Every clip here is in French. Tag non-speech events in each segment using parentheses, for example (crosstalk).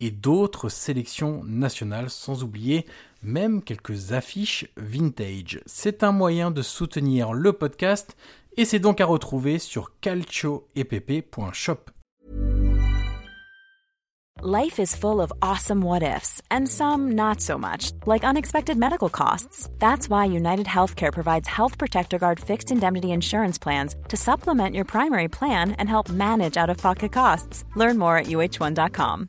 et d'autres sélections nationales, sans oublier même quelques affiches vintage. C'est un moyen de soutenir le podcast et c'est donc à retrouver sur calcioepp.shop. Life is full of awesome what ifs and some not so much, like unexpected medical costs. That's why United Healthcare provides Health Protector Guard fixed indemnity insurance plans to supplement your primary plan and help manage out of pocket costs. Learn more at uh1.com.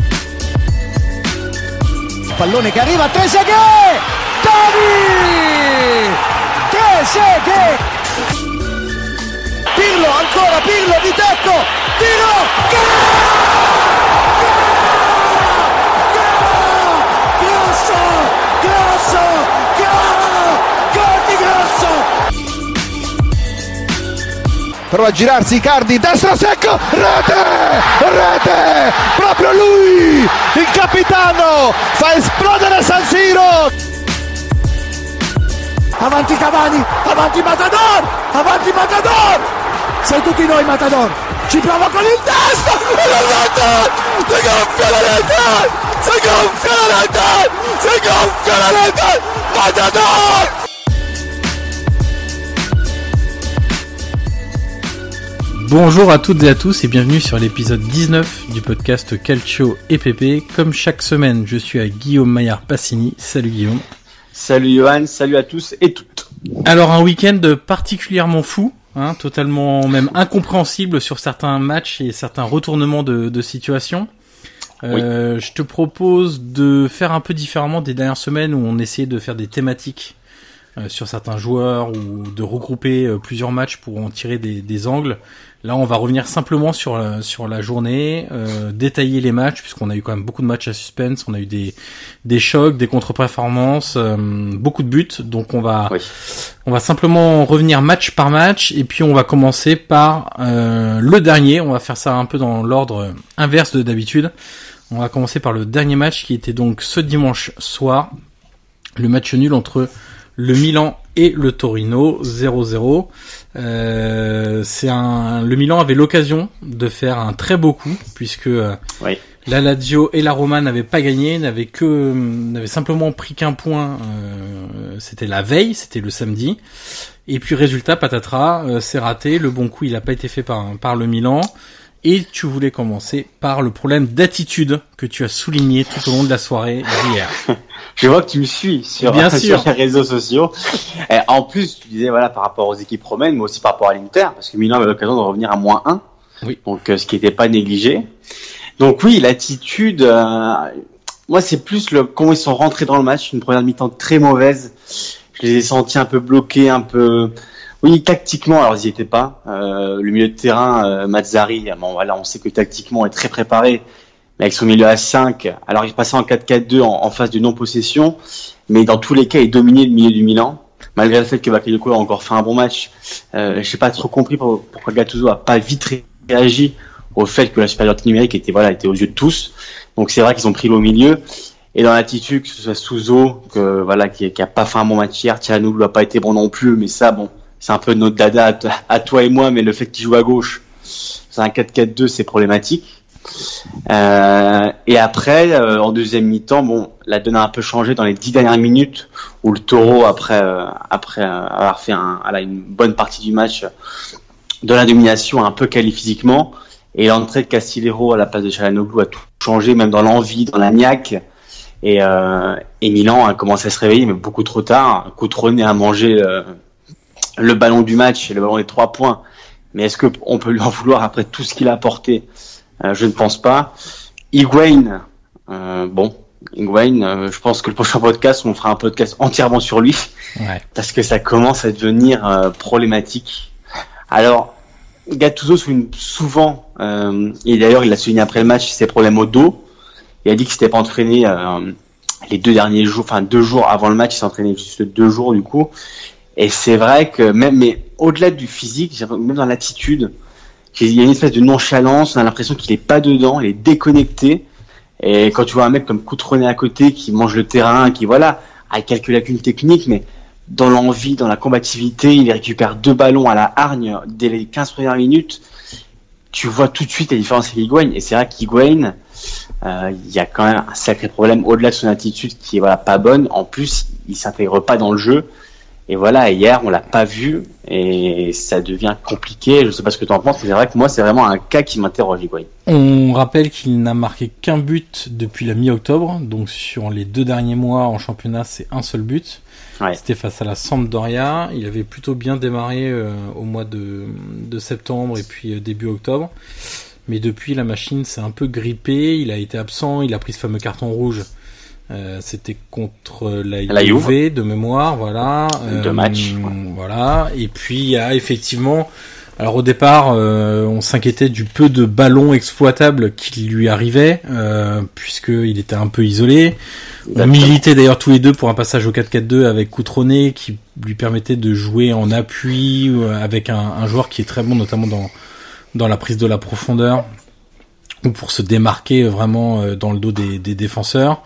Pallone che arriva, Trezeguet! Davi! Trezeguet! Pirlo, ancora Pirlo di tecco! Tiro! Grosso! Prova a girarsi Icardi, destro secco, rete! Rete! Proprio lui! Il capitano! Fa esplodere San Siro! Avanti Cavani, avanti Matador! Avanti Matador! Sei tutti noi Matador! Ci prova con il testo! E la rete! Si gonfia la rete! Si gonfia la rete! Si gonfia la rete! Matador! Bonjour à toutes et à tous et bienvenue sur l'épisode 19 du podcast Calcio et PP. Comme chaque semaine, je suis à Guillaume Maillard Passini. Salut Guillaume. Salut Johan, salut à tous et toutes. Alors un week-end particulièrement fou, hein, totalement même incompréhensible sur certains matchs et certains retournements de, de situation. Euh, Je te propose de faire un peu différemment des dernières semaines où on essayait de faire des thématiques euh, sur certains joueurs ou de regrouper euh, plusieurs matchs pour en tirer des, des angles. Là, on va revenir simplement sur la, sur la journée, euh, détailler les matchs puisqu'on a eu quand même beaucoup de matchs à suspense, on a eu des des chocs, des contre-performances, euh, beaucoup de buts. Donc on va Oui. on va simplement revenir match par match et puis on va commencer par euh, le dernier. On va faire ça un peu dans l'ordre inverse de d'habitude. On va commencer par le dernier match qui était donc ce dimanche soir, le match nul entre le Milan et le Torino 0-0. Euh, c'est un le Milan avait l'occasion de faire un très beau coup puisque euh, Oui. la Lazio et la Roma n'avaient pas gagné, n'avaient que n'avaient simplement pris qu'un point. euh, c'était la veille, c'était le samedi. Et puis résultat, patatras, euh, c'est raté. Le bon coup, il n'a pas été fait par par le Milan. Et tu voulais commencer par le problème d'attitude que tu as souligné tout au long de la soirée d'hier. (laughs) Je vois que tu me suis sur, Bien (laughs) sur sûr. les réseaux sociaux. Et en plus, tu disais voilà par rapport aux équipes romaines, mais aussi par rapport à l'Inter, parce que Milan avait l'occasion de revenir à moins 1. Oui. Donc euh, ce qui n'était pas négligé. Donc oui, l'attitude. euh, moi, c'est plus le comment ils sont rentrés dans le match. Une première mi-temps très mauvaise. Je les ai sentis un peu bloqués, un peu. Oui, tactiquement, alors ils n'y étaient pas. Euh, le milieu de terrain, euh, Mazzari, bon voilà, on sait que tactiquement est très préparé, mais avec son milieu à 5, alors il passait en 4-4-2 en, en phase de non-possession, mais dans tous les cas, il dominait le milieu du Milan, malgré le fait que Bakayoko a encore fait un bon match. Euh, Je n'ai pas trop compris pour- pourquoi Gattuso a pas vite ré- réagi au fait que la supériorité numérique était voilà était aux yeux de tous. Donc c'est vrai qu'ils ont pris le milieu. Et dans l'attitude, que ce soit Souzo, que voilà, qui, qui a pas fait un bon match hier, Tchanou n'a pas été bon non plus, mais ça, bon, c'est un peu notre dada à, toi et moi, mais le fait qu'il joue à gauche, c'est un 4-4-2, c'est problématique. Euh, et après, euh, en deuxième mi-temps, bon, la donne a un peu changé dans les dix dernières minutes où le Taureau, après euh, après avoir fait un, une bonne partie du match, de la domination, un peu quali physiquement, et l'entrée de Castillero à la place de Chalanoglu a tout changé, même dans l'envie, dans la niaque. Et, et Milan a commencé à se réveiller, mais beaucoup trop tard. Coutronnet a mangé le ballon du match, le ballon des trois points. Mais est-ce qu'on peut lui en vouloir après tout ce qu'il a apporté? Euh, Je ne pense pas. Higuain, euh, bon, Higuain, euh, je pense que le prochain podcast, on fera un podcast entièrement sur lui, parce que ça commence à devenir problématique. Alors, Gattuso souligne souvent, et d'ailleurs il a souligné après le match ses problèmes au dos. Il a dit qu'il s'était pas entraîné les deux derniers jours, enfin deux jours avant le match, il s'est entraîné juste deux jours du coup. Et c'est vrai que même, mais au-delà du physique, même dans l'attitude, il y a une espèce de nonchalance, on a l'impression qu'il est pas dedans, il est déconnecté. Et quand tu vois un mec comme Coutronnet à côté qui mange le terrain, qui voilà, a quelques lacunes techniques, mais dans l'envie, dans la combativité, il récupère deux ballons à la hargne dès les 15 premières minutes. Tu vois tout de suite la différence avec Higuain. Et c'est vrai qu'Higuain, euh, il y a quand même un sacré problème au-delà de son attitude qui est voilà pas bonne. En plus, il s'intègre pas dans le jeu. Et voilà, hier, on l'a pas vu et ça devient compliqué. Je sais pas ce que tu en penses, mais c'est vrai que moi, c'est vraiment un cas qui m'interroge, Higuain. On rappelle qu'il n'a marqué qu'un but depuis la mi-octobre, donc sur les deux derniers mois en championnat, c'est un seul but. C'était face à la Sampdoria. Il avait plutôt bien démarré euh, au mois de, de, septembre et puis euh, début octobre. Mais depuis, la machine s'est un peu grippée. Il a été absent. Il a pris ce fameux carton rouge euh, c'était contre la, la Juve, de mémoire, voilà. De euh, match. Voilà. Et puis il y a effectivement, alors au départ, euh, on s'inquiétait du peu de ballons exploitables qui lui arrivaient, euh, puisqu'il était un peu isolé. On militait d'ailleurs tous les deux pour un passage au 4-4-2 avec Coutronnet, qui lui permettait de jouer en appui avec un, un, joueur qui est très bon, notamment dans dans la prise de la profondeur ou pour se démarquer vraiment dans le dos des, des défenseurs.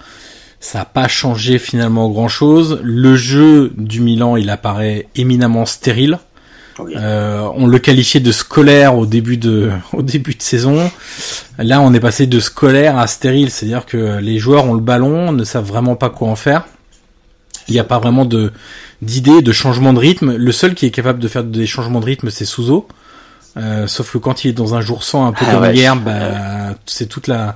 Ça n'a pas changé finalement grand chose. Le jeu du Milan, il apparaît éminemment stérile. Euh, on le qualifiait de scolaire au début de (laughs) au début de saison. Là, on est passé de scolaire à stérile, c'est-à-dire que les joueurs ont le ballon, ne savent vraiment pas quoi en faire. Il n'y a pas vraiment de d'idée, de changement de rythme. Le seul qui est capable de faire des changements de rythme, c'est Souzo. Euh, sauf que quand il est dans un jour sans un peu ah comme hier, bah, c'est toute la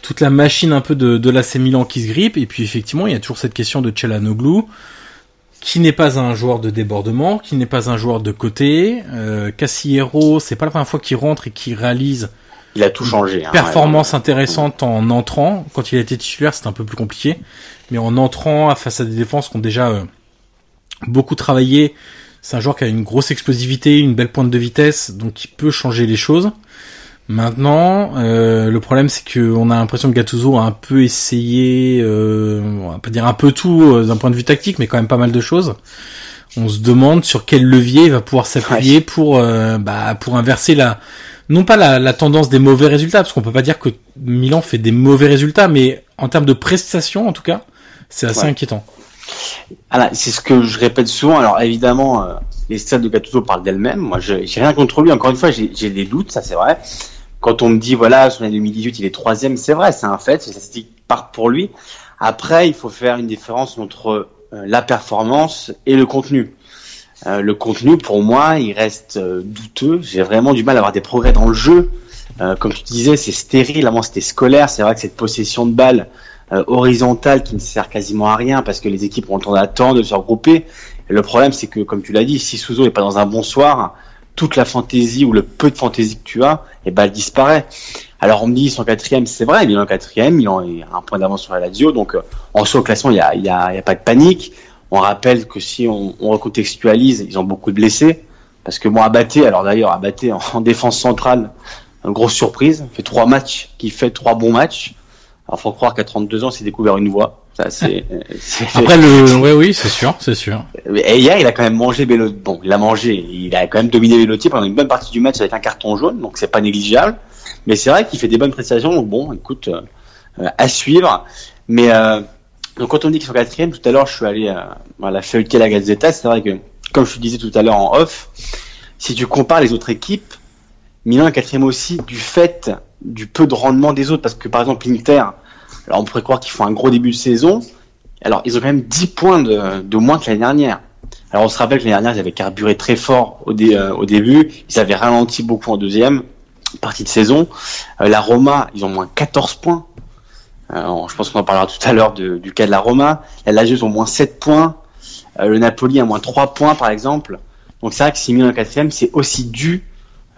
toute la machine un peu de, de l'AC Milan qui se grippe. Et puis effectivement, il y a toujours cette question de Celanoglu, qui n'est pas un joueur de débordement, qui n'est pas un joueur de côté. Euh, Cassiero, c'est pas la première fois qu'il rentre et qu'il réalise. Il a tout changé. Hein, performance intéressante en entrant. Quand il a été titulaire, c'était un peu plus compliqué. Mais en entrant face à des défenses qui ont déjà euh, beaucoup travaillé, c'est un joueur qui a une grosse explosivité, une belle pointe de vitesse, donc il peut changer les choses. Maintenant, euh, le problème c'est qu'on a l'impression que Gattuso a un peu essayé, euh, on va pas dire un peu tout euh, d'un point de vue tactique, mais quand même pas mal de choses. On se demande sur quel levier il va pouvoir s'appuyer pour, bah, pour inverser la, non pas la, la, tendance des mauvais résultats, parce qu'on peut pas dire que Milan fait des mauvais résultats, mais en termes de prestations en tout cas, c'est assez inquiétant. Alors, c'est ce que je répète souvent. Alors, évidemment, euh, les stats de Gattuso parlent d'elles-mêmes. Moi, j'ai rien contre lui. Encore une fois, j'ai des doutes, ça c'est vrai. Quand on me dit, voilà, son année 2018, il est troisième, c'est vrai, c'est un fait. Ça se part pour lui. Après, il faut faire une différence entre euh, la performance et le contenu. Euh, le contenu, pour moi, il reste douteux. J'ai vraiment du mal à avoir des progrès dans le jeu. comme tu disais, c'est stérile. Avant, c'était scolaire. C'est vrai que cette possession de balle, euh, horizontale qui ne sert quasiment à rien parce que les équipes ont le temps d'attendre, de se regrouper. le problème, c'est que, comme tu l'as dit, si Souzo n'est pas dans un bon soir, toute la fantaisie ou le peu de fantaisie que tu as, eh ben, elle disparaît. Alors on me dit son quatrième, c'est vrai, il est en quatrième, il a un point d'avance sur la Lazio, donc euh, en soi au classement il y a, y, a, y a, pas de panique. On rappelle que si on, on recontextualise, ils ont beaucoup de blessés, parce que moi Abaté, alors d'ailleurs Abaté en, en défense centrale, une grosse surprise, fait trois matchs, qui fait trois bons matchs. Alors faut croire qu'à 32 ans, il s'est découvert une voix. Ça, c'est, (laughs) Après le, oui, oui, c'est sûr, c'est sûr. Et hier, il a quand même mangé Bellotti. Bon, il a mangé, il a quand même dominé Bellotti pendant une bonne partie du match avec un carton jaune, donc c'est pas négligeable. Mais c'est vrai qu'il fait des bonnes prestations. Donc bon, écoute, euh, à suivre. Mais euh, donc quand on dit qu'ils sont quatrième, tout à l'heure, je suis allé euh, voilà, feuilleter la Gazzetta. C'est vrai que comme je te disais tout à l'heure en off, si tu compares les autres équipes, Milan est quatrième aussi du fait du peu de rendement des autres, parce que par exemple l'Inter, alors on pourrait croire qu'ils font un gros début de saison, alors ils ont quand même 10 points de, moins que l'année dernière. Alors on se rappelle que l'année dernière ils avaient carburé très fort au, euh, au début, ils avaient ralenti beaucoup en deuxième partie de saison. Euh, la Roma, ils ont moins 14 points. Euh, je pense qu'on en parlera tout à l'heure du cas de la Roma. La Lazio, ont moins 7 points. le Napoli a moins 3 points par exemple. Donc c'est vrai que si Milan est quatrième, c'est aussi dû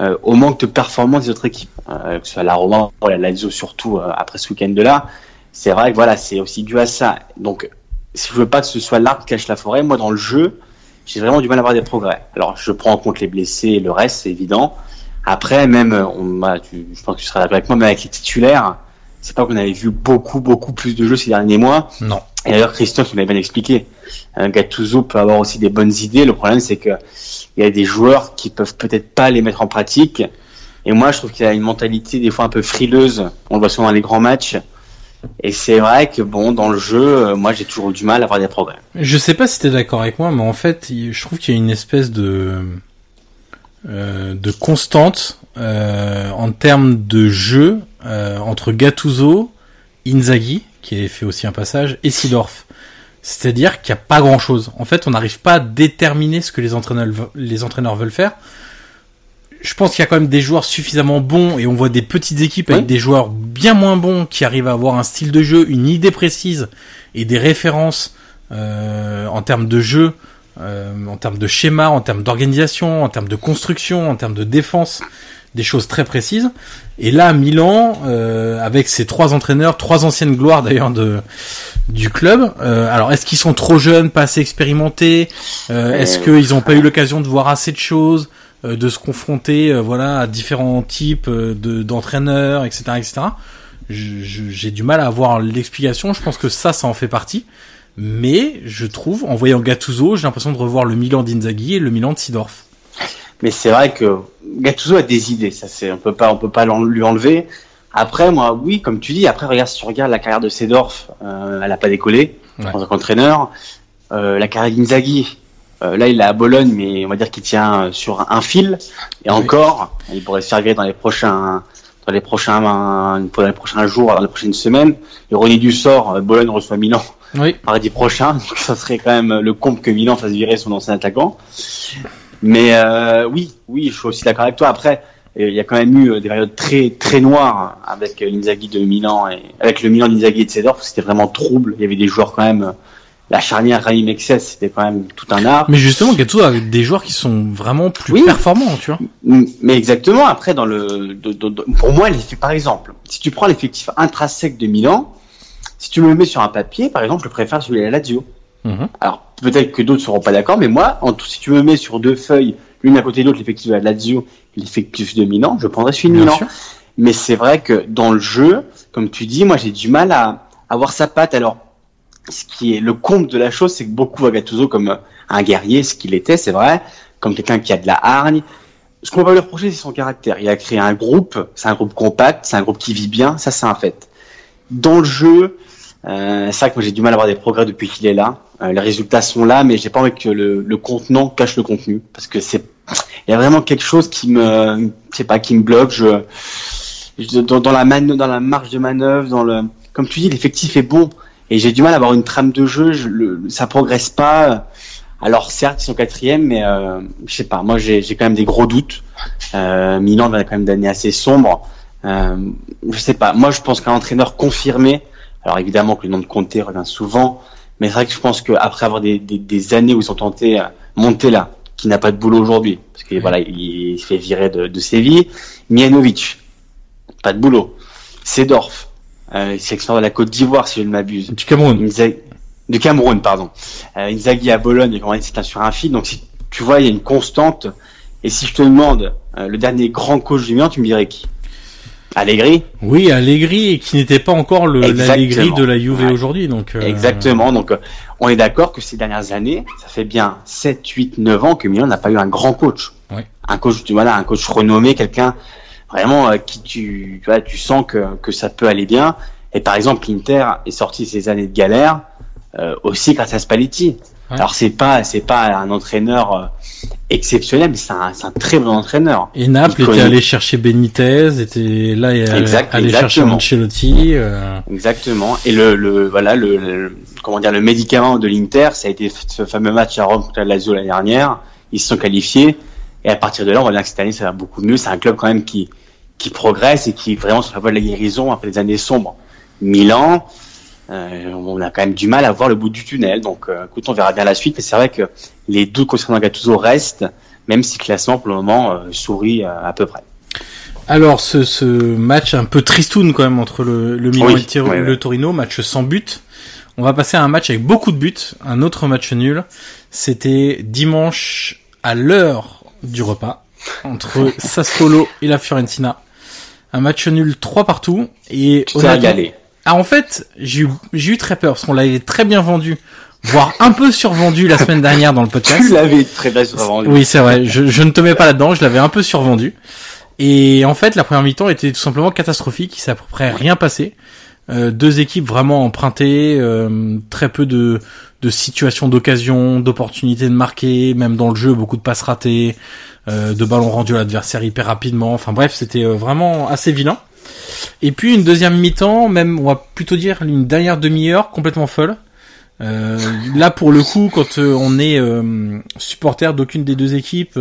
euh, au manque de performance des autres équipes, euh, que ce soit la Roma ou la Lazio surtout euh, après ce week-end de là. C'est vrai que voilà, c'est aussi dû à ça. Donc, si je veux pas que ce soit l'arbre qui cache la forêt, moi dans le jeu, j'ai vraiment du mal à avoir des progrès. Alors, je prends en compte les blessés et le reste, c'est évident. Après, même, on, bah, tu, je pense que tu seras d'accord avec moi, mais avec les titulaires, c'est pas qu'on avait vu beaucoup, beaucoup plus de jeux ces derniers mois. Non. Et d'ailleurs, Christophe nous l'a bien expliqué. Gattuso peut avoir aussi des bonnes idées. Le problème, c'est que il y a des joueurs qui peuvent peut-être pas les mettre en pratique. Et moi, je trouve qu'il a une mentalité des fois un peu frileuse. On le voit souvent dans les grands matchs. Et c'est vrai que bon, dans le jeu, euh, moi, j'ai toujours du mal à avoir des progrès. Je sais pas si tu es d'accord avec moi, mais en fait, je trouve qu'il y a une espèce de euh, de constante euh, en termes de jeu euh, entre Gattuso, Inzaghi, qui a fait aussi un passage, et Sidorf. C'est-à-dire qu'il n'y a pas grand-chose. En fait, on n'arrive pas à déterminer ce que les entraîneurs, les entraîneurs veulent faire. Je pense qu'il y a quand même des joueurs suffisamment bons et on voit des petites équipes avec des joueurs bien moins bons qui arrivent à avoir un style de jeu, une idée précise et des références euh, en termes de jeu, euh, en termes de schéma, en termes d'organisation, en termes de construction, en termes de défense des choses très précises. Et là, Milan, euh, avec ses trois entraîneurs, trois anciennes gloires d'ailleurs de du club. Euh, alors, est-ce qu'ils sont trop jeunes, pas assez expérimentés euh, Est-ce qu'ils n'ont pas eu l'occasion de voir assez de choses, de se confronter, voilà, à différents types de d'entraîneurs, etc., etc. J'ai du mal à avoir l'explication. Je pense que ça, ça en fait partie. Mais je trouve, en voyant Gattuso, j'ai l'impression de revoir le Milan d'Inzaghi et le Milan de Sidorf. Mais c'est vrai que Gattuso a des idées, ça c'est on peut pas on peut pas lui enlever. Après moi oui comme tu dis après regarde si tu regardes la carrière de Sedorf, euh, elle a pas décollé en tant qu'entraîneur. Euh, la carrière d'Inzaghi, euh, là il est à Bologne mais on va dire qu'il tient sur un fil et encore il pourrait se faire dans les prochains dans les prochains dans les prochains jours dans les prochaines semaines. Ironie du sort, Bologne reçoit Milan oui. mardi prochain (laughs) donc ça serait quand même le comble que Milan fasse virer son ancien attaquant. Mais euh, oui, oui, je suis aussi d'accord avec toi. Après, il y a quand même eu euh, des périodes très très noires avec euh, l'Inzaghi de Milan et avec le Milan d'Inzaghi et de Cedorf. C'était vraiment trouble. Il y avait des joueurs quand même. La charnière Raïm Excess, c'était quand même tout un art. Mais justement, Gattuso a des joueurs qui sont vraiment plus performants, tu vois. Mais exactement. Après, dans le, pour moi, par exemple, si tu prends l'effectif intrinsèque de Milan, si tu me le mets sur un papier, par exemple, je préfère celui de la Lazio. Mhm. Alors peut-être que d'autres seront pas d'accord, mais moi, en tout, si tu me mets sur deux feuilles, l'une à côté de l'autre, l'effectif de la Lazio et l'effectif de Milan, je prendrais celui de Milan. Mais c'est vrai que dans le jeu, comme tu dis, moi j'ai du mal à avoir sa patte. Alors, ce qui est le compte de la chose, c'est que beaucoup voient Gattuso comme un guerrier, ce qu'il était, c'est vrai, comme quelqu'un qui a de la hargne. Ce qu'on va lui reprocher, c'est son caractère. Il a créé un groupe, c'est un groupe compact, c'est un groupe qui vit bien, ça c'est un fait. Dans le jeu, euh, c'est vrai que moi j'ai du mal à avoir des progrès depuis qu'il est là. Euh, les résultats sont là, mais j'ai pas envie que le, le, contenant cache le contenu, parce que c'est, il y a vraiment quelque chose qui me, je sais pas, qui me bloque. Je, dans, dans, la man, dans la marge de manœuvre, dans le, comme tu dis, l'effectif est bon, et j'ai du mal à avoir une trame de jeu. Je, le, ça progresse pas. Alors certes, ils sont quatrième, mais euh, je sais pas. Moi, j'ai quand même des gros doutes. Euh, Milan va quand même d'années assez sombres. Euh, je sais pas. Moi, je pense qu'un entraîneur confirmé alors évidemment que le nom de Conte revient souvent, mais c'est vrai que je pense qu'après avoir des, des, années où ils ont tenté monter là, qui n'a pas de boulot aujourd'hui, parce que voilà, il se fait virer de, de Séville, Mianovic, pas de boulot, Sedorf, euh, c'est de la Côte d'Ivoire si je ne m'abuse. Du Cameroun. du Cameroun, pardon. Euh, Inzaghi à Bologne, c'est sur un fil, donc si tu vois, il y a une constante. Et si je te demande euh, le dernier grand coach du Milan, tu me dirais qui? Allegri Oui, Allegri, qui n'était pas encore le l'Allegri de la Juve aujourd'hui. Donc, euh, Exactement. Donc, euh, on est d'accord que ces dernières années, ça fait bien 7, 8, 9 ans que Milan n'a pas eu un grand coach. Un coach, voilà, un coach renommé, quelqu'un vraiment euh, qui tu, tu, vois, tu sens que, que ça peut aller bien. Et par exemple, l'Inter est sorti ces années de galère aussi grâce à Spalletti. Alors c'est pas c'est pas un entraîneur euh, exceptionnel, mais c'est un, un, très bon entraîneur. Et Naples était allé chercher Benitez, était là et allé chercher Ancelotti. Euh... Exactement. Et le, le voilà le, comment dire le médicament de l'Inter, ça a été ce fameux match à Rome contre la Lazio l'année dernière. Ils se sont qualifiés et à partir de là, on voit bien que cette année ça va beaucoup mieux. C'est un club quand même qui qui progresse et qui est vraiment sur la voie de la guérison après des années sombres. Milan, euh, on a quand même du mal à voir le bout du tunnel. Donc, euh, écoute, on verra bien la suite. Mais c'est vrai que les doutes concernant Gattuso restent, même si le classement pour le moment euh, sourit à peu près. Alors, ce, ce, match un peu tristoun quand même entre le, le Milan et le Torino, match sans but. On va passer à un match avec beaucoup de buts, un autre match nul. C'était dimanche à l'heure du repas entre (laughs) Sassuolo et la Fiorentina. Un match nul 3 partout et tu t'es ah, en fait, j'ai eu, j'ai eu très peur parce qu'on l'avait très bien vendu, voire un peu survendu la semaine dernière dans le podcast. Tu l'avais très bien survendu. Oui, c'est vrai. Je, je ne te mets pas là-dedans. Je l'avais un peu survendu. Et en fait, la première mi-temps était tout simplement catastrophique. Il s'est à peu près rien passé. Euh, deux équipes vraiment empruntées, euh, très peu de, de situations d'occasion, d'opportunités de marquer, même dans le jeu, beaucoup de passes ratées, euh, de ballons rendus à l'adversaire hyper rapidement. Enfin bref, c'était vraiment assez vilain. Et puis une deuxième mi-temps, même on va plutôt dire une dernière demi-heure complètement folle. Euh, là pour le coup, quand euh, on est euh, supporter d'aucune des deux équipes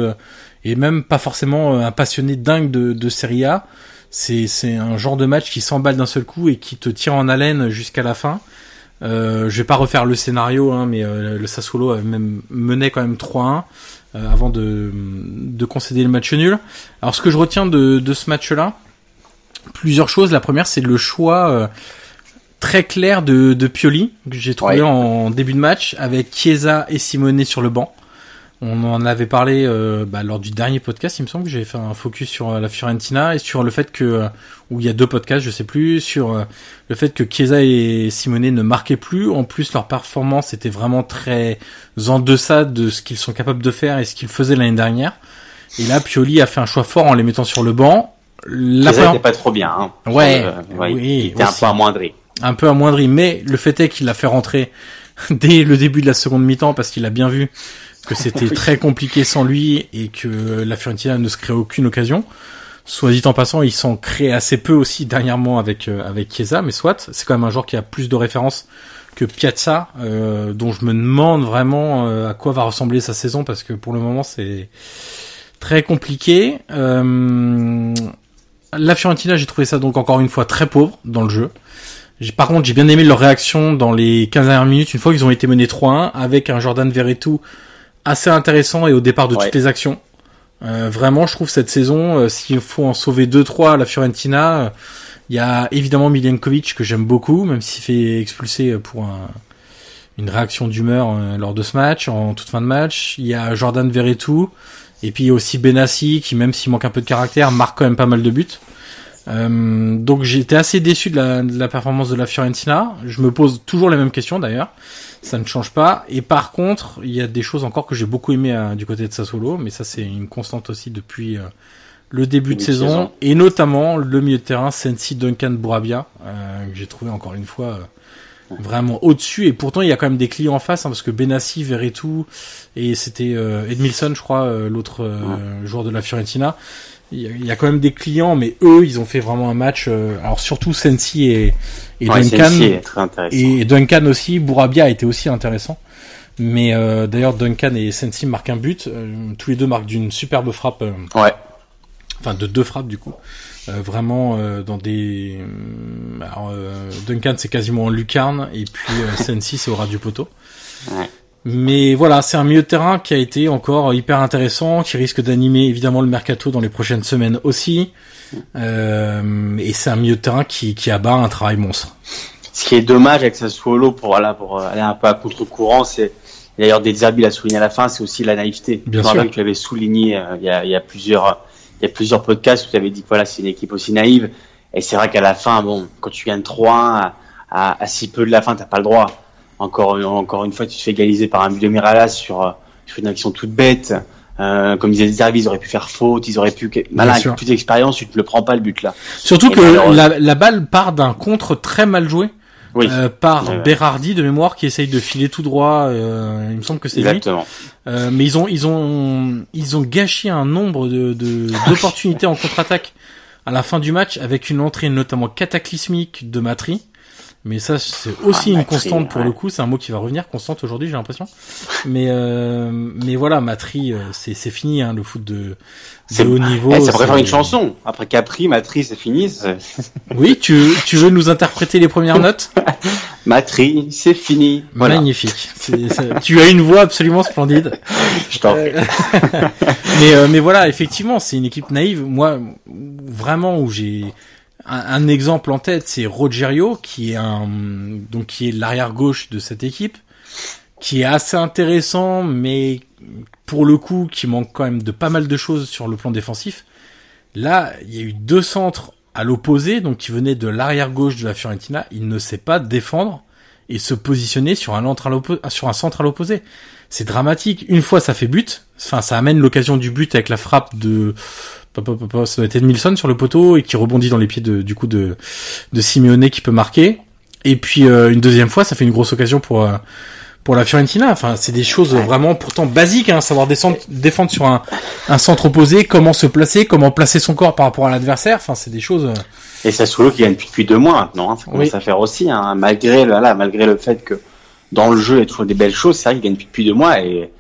et même pas forcément un passionné dingue de, de Serie A, c'est c'est un genre de match qui s'emballe d'un seul coup et qui te tire en haleine jusqu'à la fin. Euh, je vais pas refaire le scénario, hein, mais le Sassuolo avait même menait quand même 3-1 avant de, de concéder le match nul. Alors ce que je retiens de, de ce match-là, plusieurs choses. La première, c'est le choix euh, très clair de, de Pioli que j'ai trouvé en début de match avec Chiesa et Simone sur le banc. On en avait parlé euh, bah, lors du dernier podcast, il me semble que j'avais fait un focus sur euh, la Fiorentina et sur le fait que, où il y a deux podcasts, je sais plus, sur le fait que Chiesa et Simone ne marquaient plus. En plus, leur performance était vraiment très en deçà de ce qu'ils sont capables de faire et ce qu'ils faisaient l'année dernière. Et là, Pioli a fait un choix fort en les mettant sur le banc la première... pas trop bien. Hein. Ouais, euh, oui, il était un peu amoindri. Un peu amoindri, mais le fait est qu'il l'a fait rentrer (laughs) dès le début de la seconde mi-temps parce qu'il a bien vu que c'était (laughs) très compliqué sans lui et que la Fiorentina ne se crée aucune occasion. Soit dit en passant, ils s'en créent assez peu aussi dernièrement avec euh, avec Chiesa, mais soit c'est quand même un joueur qui a plus de références que Piazza, euh, dont je me demande vraiment euh, à quoi va ressembler sa saison parce que pour le moment c'est très compliqué. Euh, la Fiorentina, j'ai trouvé ça donc encore une fois très pauvre dans le jeu. Par contre, j'ai bien aimé leur réaction dans les 15 dernières minutes, une fois qu'ils ont été menés 3-1, avec un Jordan Verretou assez intéressant et au départ de toutes les actions. Euh, vraiment, je trouve cette saison, euh, s'il faut en sauver 2-3 à la Fiorentina, il y a évidemment Milenkovic que j'aime beaucoup, même s'il fait expulser pour une réaction d'humeur euh, lors de ce match, en toute fin de match. Il y a Jordan Verretou, et puis aussi Benassi qui même s'il manque un peu de caractère marque quand même pas mal de buts. Euh, donc j'étais assez déçu de la, de la, performance de la Fiorentina. Je me pose toujours les mêmes questions d'ailleurs. Ça ne change pas. Et par contre, il y a des choses encore que j'ai beaucoup aimé euh, du côté de Sassuolo, mais ça c'est une constante aussi depuis euh, le début de saison, et notamment le milieu de terrain Sensi Duncan Bourabia que j'ai trouvé encore une fois vraiment au-dessus. Et pourtant il y a quand même des clients en face hein, parce que Benassi, Verretou et c'était euh, Edmilson je crois euh, l'autre euh, joueur de la Fiorentina. Il y, a, quand même des clients mais eux ils ont fait vraiment un match euh, alors surtout Sensi et, et Duncan. Et Duncan aussi. Bourabia a été aussi intéressant. Mais d'ailleurs Duncan et Sensi marquent un but. Tous les deux marquent d'une superbe frappe ouais. enfin de deux frappes du coup. Euh, vraiment euh, dans des euh, alors, Duncan c'est quasiment en lucarne et puis (laughs) Sensi c'est au ras du poteau mais voilà c'est un milieu de terrain qui a été encore hyper intéressant qui risque d'animer évidemment le mercato dans les prochaines semaines aussi. Et c'est un milieu de terrain qui, qui abat un travail monstre. Ce qui est dommage avec Sassuolo pour voilà pour aller un peu à contre-courant c'est d'ailleurs des l'a souligné à la fin c'est aussi la naïveté. Bien sûr. que tu avais souligné il y a, il y a plusieurs il y a plusieurs podcasts où tu avais dit que voilà, c'est une équipe aussi naïve. Et c'est vrai qu'à la fin, bon, quand tu gagnes 3-1 à, à, si peu de la fin, t'as pas le droit. Encore, encore une fois, tu te fais égaliser par un but de Miralas sur, sur une action toute bête. Euh, comme disait Zerbi, ils auraient pu faire faute, ils auraient pu, malin, avec plus d'expérience, tu te le prends pas le but là. Surtout que la, la, balle part d'un contre très mal joué euh, par Berardi de mémoire qui essaye de filer tout droit. Euh, il me semble que c'est lui. Euh, mais ils ont ils ont ils ont gâché un nombre de d'opportunités en contre-attaque à la fin du match avec une entrée notamment cataclysmique de Matri. Mais ça, c'est aussi ah, une constante pour le coup. C'est un mot qui va revenir constante aujourd'hui, j'ai l'impression. Mais euh, mais voilà, Matri, euh, c'est c'est fini hein, le foot de, de haut niveau. Eh, ça pourrait faire une chanson. Après Capri, Matri, c'est fini. Oui, tu tu veux nous interpréter les premières notes? (laughs) Matri, c'est fini. Magnifique. (laughs) tu as une voix absolument splendide. Je t'en prie. (laughs) mais euh, mais voilà, effectivement, c'est une équipe naïve. Moi, vraiment où j'ai un, exemple en tête, c'est Rogerio, qui est un, donc qui est l'arrière gauche de cette équipe, qui est assez intéressant, mais pour le coup, qui manque quand même de pas mal de choses sur le plan défensif. Là, il y a eu deux centres à l'opposé, donc qui venaient de l'arrière gauche de la Fiorentina. Il ne sait pas défendre et se positionner sur un, sur un centre à l'opposé. C'est dramatique. Une fois, ça fait but. Enfin, ça amène l'occasion du but avec la frappe de ça doit être Edmilson sur le poteau et qui rebondit dans les pieds de, du coup de, de Simeone qui peut marquer. Et puis euh, une deuxième fois, ça fait une grosse occasion pour euh, pour la Fiorentina. Enfin, c'est des choses vraiment pourtant basiques, hein, savoir descendre, défendre sur un, un centre opposé, comment se placer, comment placer son corps par rapport à l'adversaire. Enfin, c'est des choses. Euh, et c'est Sassuolo qui gagne depuis, deux mois maintenant. Hein, ça commence à faire aussi, hein, malgré là, malgré le fait que dans le jeu il y a toujours des belles choses. C'est vrai qu'il gagne depuis, deux mois et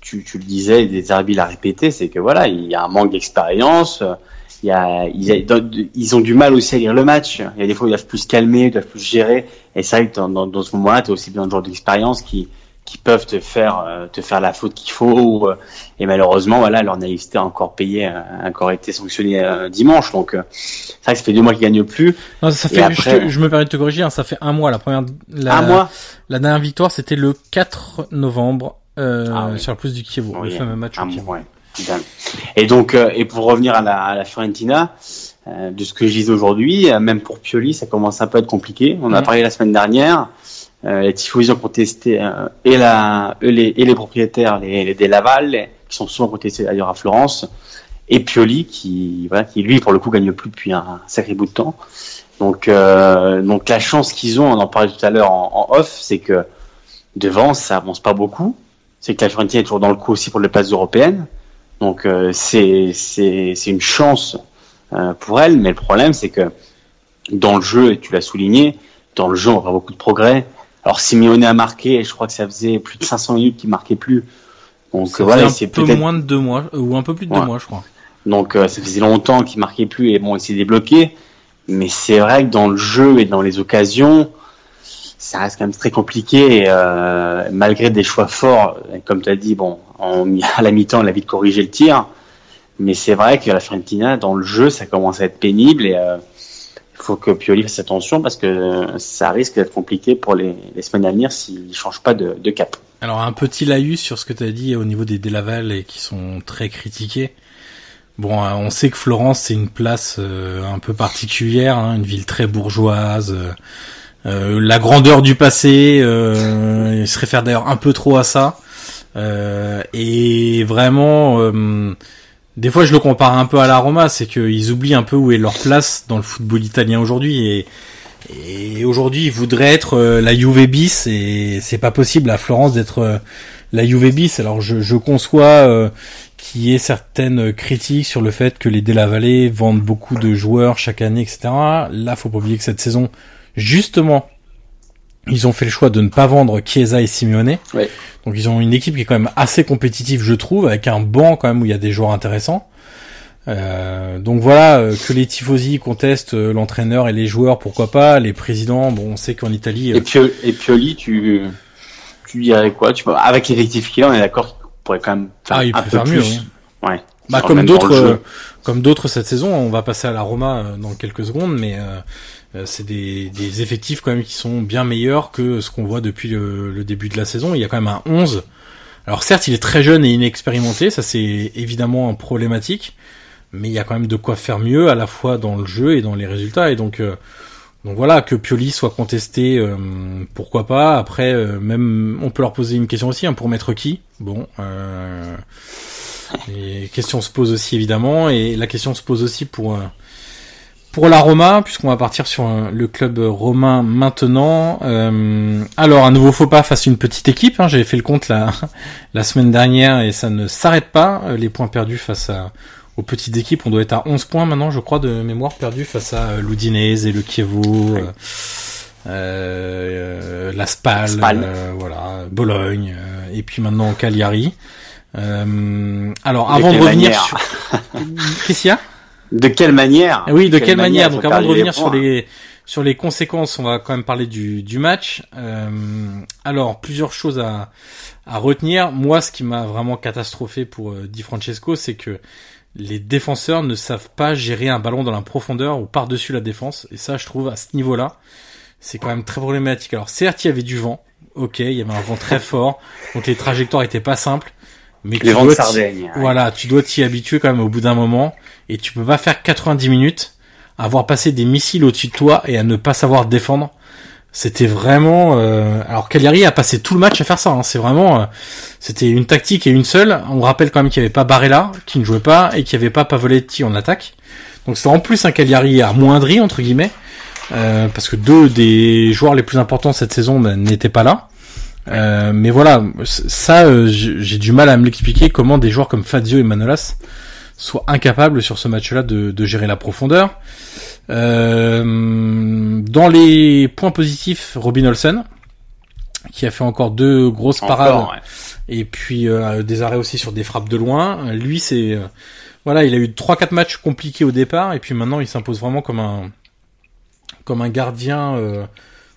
tu, tu le disais, des arbitres à répéter, c'est que voilà, il y a un manque d'expérience. Il y a, ils, ont du mal aussi à lire le match. Il y a des fois où ils doivent plus se calmer, ils doivent plus gérer. Et c'est vrai que dans, dans, ce moment-là, tu as aussi besoin de joueurs d'expérience qui, qui peuvent te faire euh, te faire la faute qu'il faut euh, et malheureusement voilà leur naïveté a encore payé a encore été sanctionnée euh, dimanche donc c'est vrai que ça fait deux mois qu'ils gagnent plus non, ça fait je, je, me permets de te corriger hein, ça fait un mois la première la, un mois la dernière victoire c'était le 4 novembre euh, ah sur le plus du Kiev, le fameux match. Ah, ouais. Et donc, euh, et pour revenir à la, à la Fiorentina, euh, de ce que je disais aujourd'hui, euh, même pour Pioli, ça commence un peu à être compliqué. On a parlé la semaine dernière. les tifosi ont contesté et, la, et, les, et les propriétaires, les, les des Laval, qui sont souvent contestés d'ailleurs à Florence, et Pioli, qui, voilà, qui lui, pour le coup, gagne plus depuis un sacré bout de temps. Donc, donc la chance qu'ils ont, on en parlait tout à l'heure en, en off, c'est que devant, ça avance pas beaucoup c'est que la Fiorentina est toujours dans le coup aussi pour les places européennes. Donc euh, c'est une chance euh, pour elle, mais le problème c'est que dans le jeu, et tu l'as souligné, dans le jeu on voit beaucoup de progrès. Alors Simeone a marqué, je crois que ça faisait plus de 500 minutes qu'il marquait plus. Donc voilà, c'est peu moins de deux mois ou un peu plus de deux mois, je crois. Donc euh, ça faisait longtemps qu'il marquait plus et bon, il s'est débloqué. Mais c'est vrai que dans le jeu et dans les occasions, ça reste quand même très compliqué. euh, malgré des choix forts, comme tu as dit, bon, (laughs) à la mi-temps, on a vite corrigé le tir. Mais c'est vrai que la Fiorentina, dans le jeu, ça commence à être pénible et euh, il faut que Pioli fasse attention parce que ça risque d'être compliqué pour les, semaines à venir s'il ne change pas de, cap. Alors un petit laïus sur ce que tu as dit au niveau des Delaval et qui sont très critiqués. Bon, euh, on sait que Florence c'est une place euh, un peu particulière, hein, une ville très bourgeoise. Euh, la grandeur du passé, euh, il se réfère d'ailleurs un peu trop à ça. Euh, et vraiment, euh, des fois je le compare un peu à la Roma, c'est qu'ils oublient un peu où est leur place dans le football italien aujourd'hui. Et, et aujourd'hui, ils voudraient être la Juve bis, et c'est pas possible à Florence d'être la Juve bis. Alors je, je conçois qu'il y ait certaines critiques sur le fait que les Della Valle vendent beaucoup de joueurs chaque année, etc. Là, faut pas oublier que cette saison, justement, ils ont fait le choix de ne pas vendre Chiesa et Simeone. Donc ils ont une équipe qui est quand même assez compétitive, je trouve, avec un banc quand même où il y a des joueurs intéressants. Euh, donc voilà, euh, que les tifosi contestent euh, l'entraîneur et les joueurs, pourquoi pas. Les présidents, bon, on sait qu'en Italie. Et, Pioli, tu, tu dirais quoi? Tu, Avec l'effectif qu'il a, on est d'accord qu'il pourrait quand même faire ah, il un peut faire mieux. Ouais. Bah, comme d'autres, comme d'autres cette saison, on va passer à la Roma dans quelques secondes, mais euh, c'est des, des, effectifs quand même qui sont bien meilleurs que ce qu'on voit depuis le, le, début de la saison. Il y a quand même un 11. Alors certes, il est très jeune et inexpérimenté, ça c'est évidemment un problématique, mais il y a quand même de quoi faire mieux à la fois dans le jeu et dans les résultats. Et donc, euh, donc voilà, que Pioli soit contesté, euh, pourquoi pas. Après, même on peut leur poser une question aussi, hein, pour mettre qui? Bon, les questions se posent aussi évidemment, et la question se pose aussi pour Pour la Roma, puisqu'on va partir sur euh, le club romain maintenant. Euh, alors un nouveau faux pas face à une petite équipe. Hein, J'avais fait le compte la, (laughs) la semaine dernière et ça ne s'arrête pas. Les points perdus face à, aux petites équipes. On doit être à 11 points maintenant, je crois, de mémoire perdus face à l'Udinese et le Chievo. Euh, la Spal, voilà, Bologne, et puis maintenant Cagliari. Euh, alors, avant de revenir sur... (laughs) Qu'est-ce qu'il y a? De quelle manière? Oui, de, quelle, manière, Donc, avant de revenir sur les sur les conséquences, on va quand même parler du, du match. Euh, alors, plusieurs choses à, à retenir. Moi, ce qui m'a vraiment catastrophé pour euh, Di Francesco, c'est que les défenseurs ne savent pas gérer un ballon dans la profondeur ou par-dessus la défense. Et ça, je trouve, à ce niveau-là, c'est quand même très problématique. Alors, certes, il y avait du vent. Ok, il y avait un vent très fort. Donc, les trajectoires étaient pas simples. Mais les vents de Sardaigne. Voilà, tu dois t'y habituer quand même au bout d'un moment. Et tu peux pas faire 90 minutes, avoir passé des missiles au-dessus de toi et à ne pas savoir défendre. C'était vraiment. Euh... Alors Cagliari a passé tout le match à faire ça. Hein. C'est vraiment. Euh, c'était une tactique et une seule. On rappelle quand même qu'il n'y avait pas Barella qui ne jouait pas et qu'il n'y avait pas Pavoletti en attaque. Donc c'était en plus un Cagliari amoindri entre guillemets euh, parce que deux des joueurs les plus importants cette saison ben, n'étaient pas là. Euh, mais voilà, ça, euh, j'ai du mal à me l'expliquer comment des joueurs comme Fazio et Manolas soient incapables sur ce match-là de, de, gérer la profondeur. Euh, dans les points positifs, Robin Olsen, qui a fait encore deux grosses parades, et puis euh, des arrêts aussi sur des frappes de loin. Lui, c'est voilà, il a eu trois quatre matchs compliqués au départ, et puis maintenant il s'impose vraiment comme un comme un gardien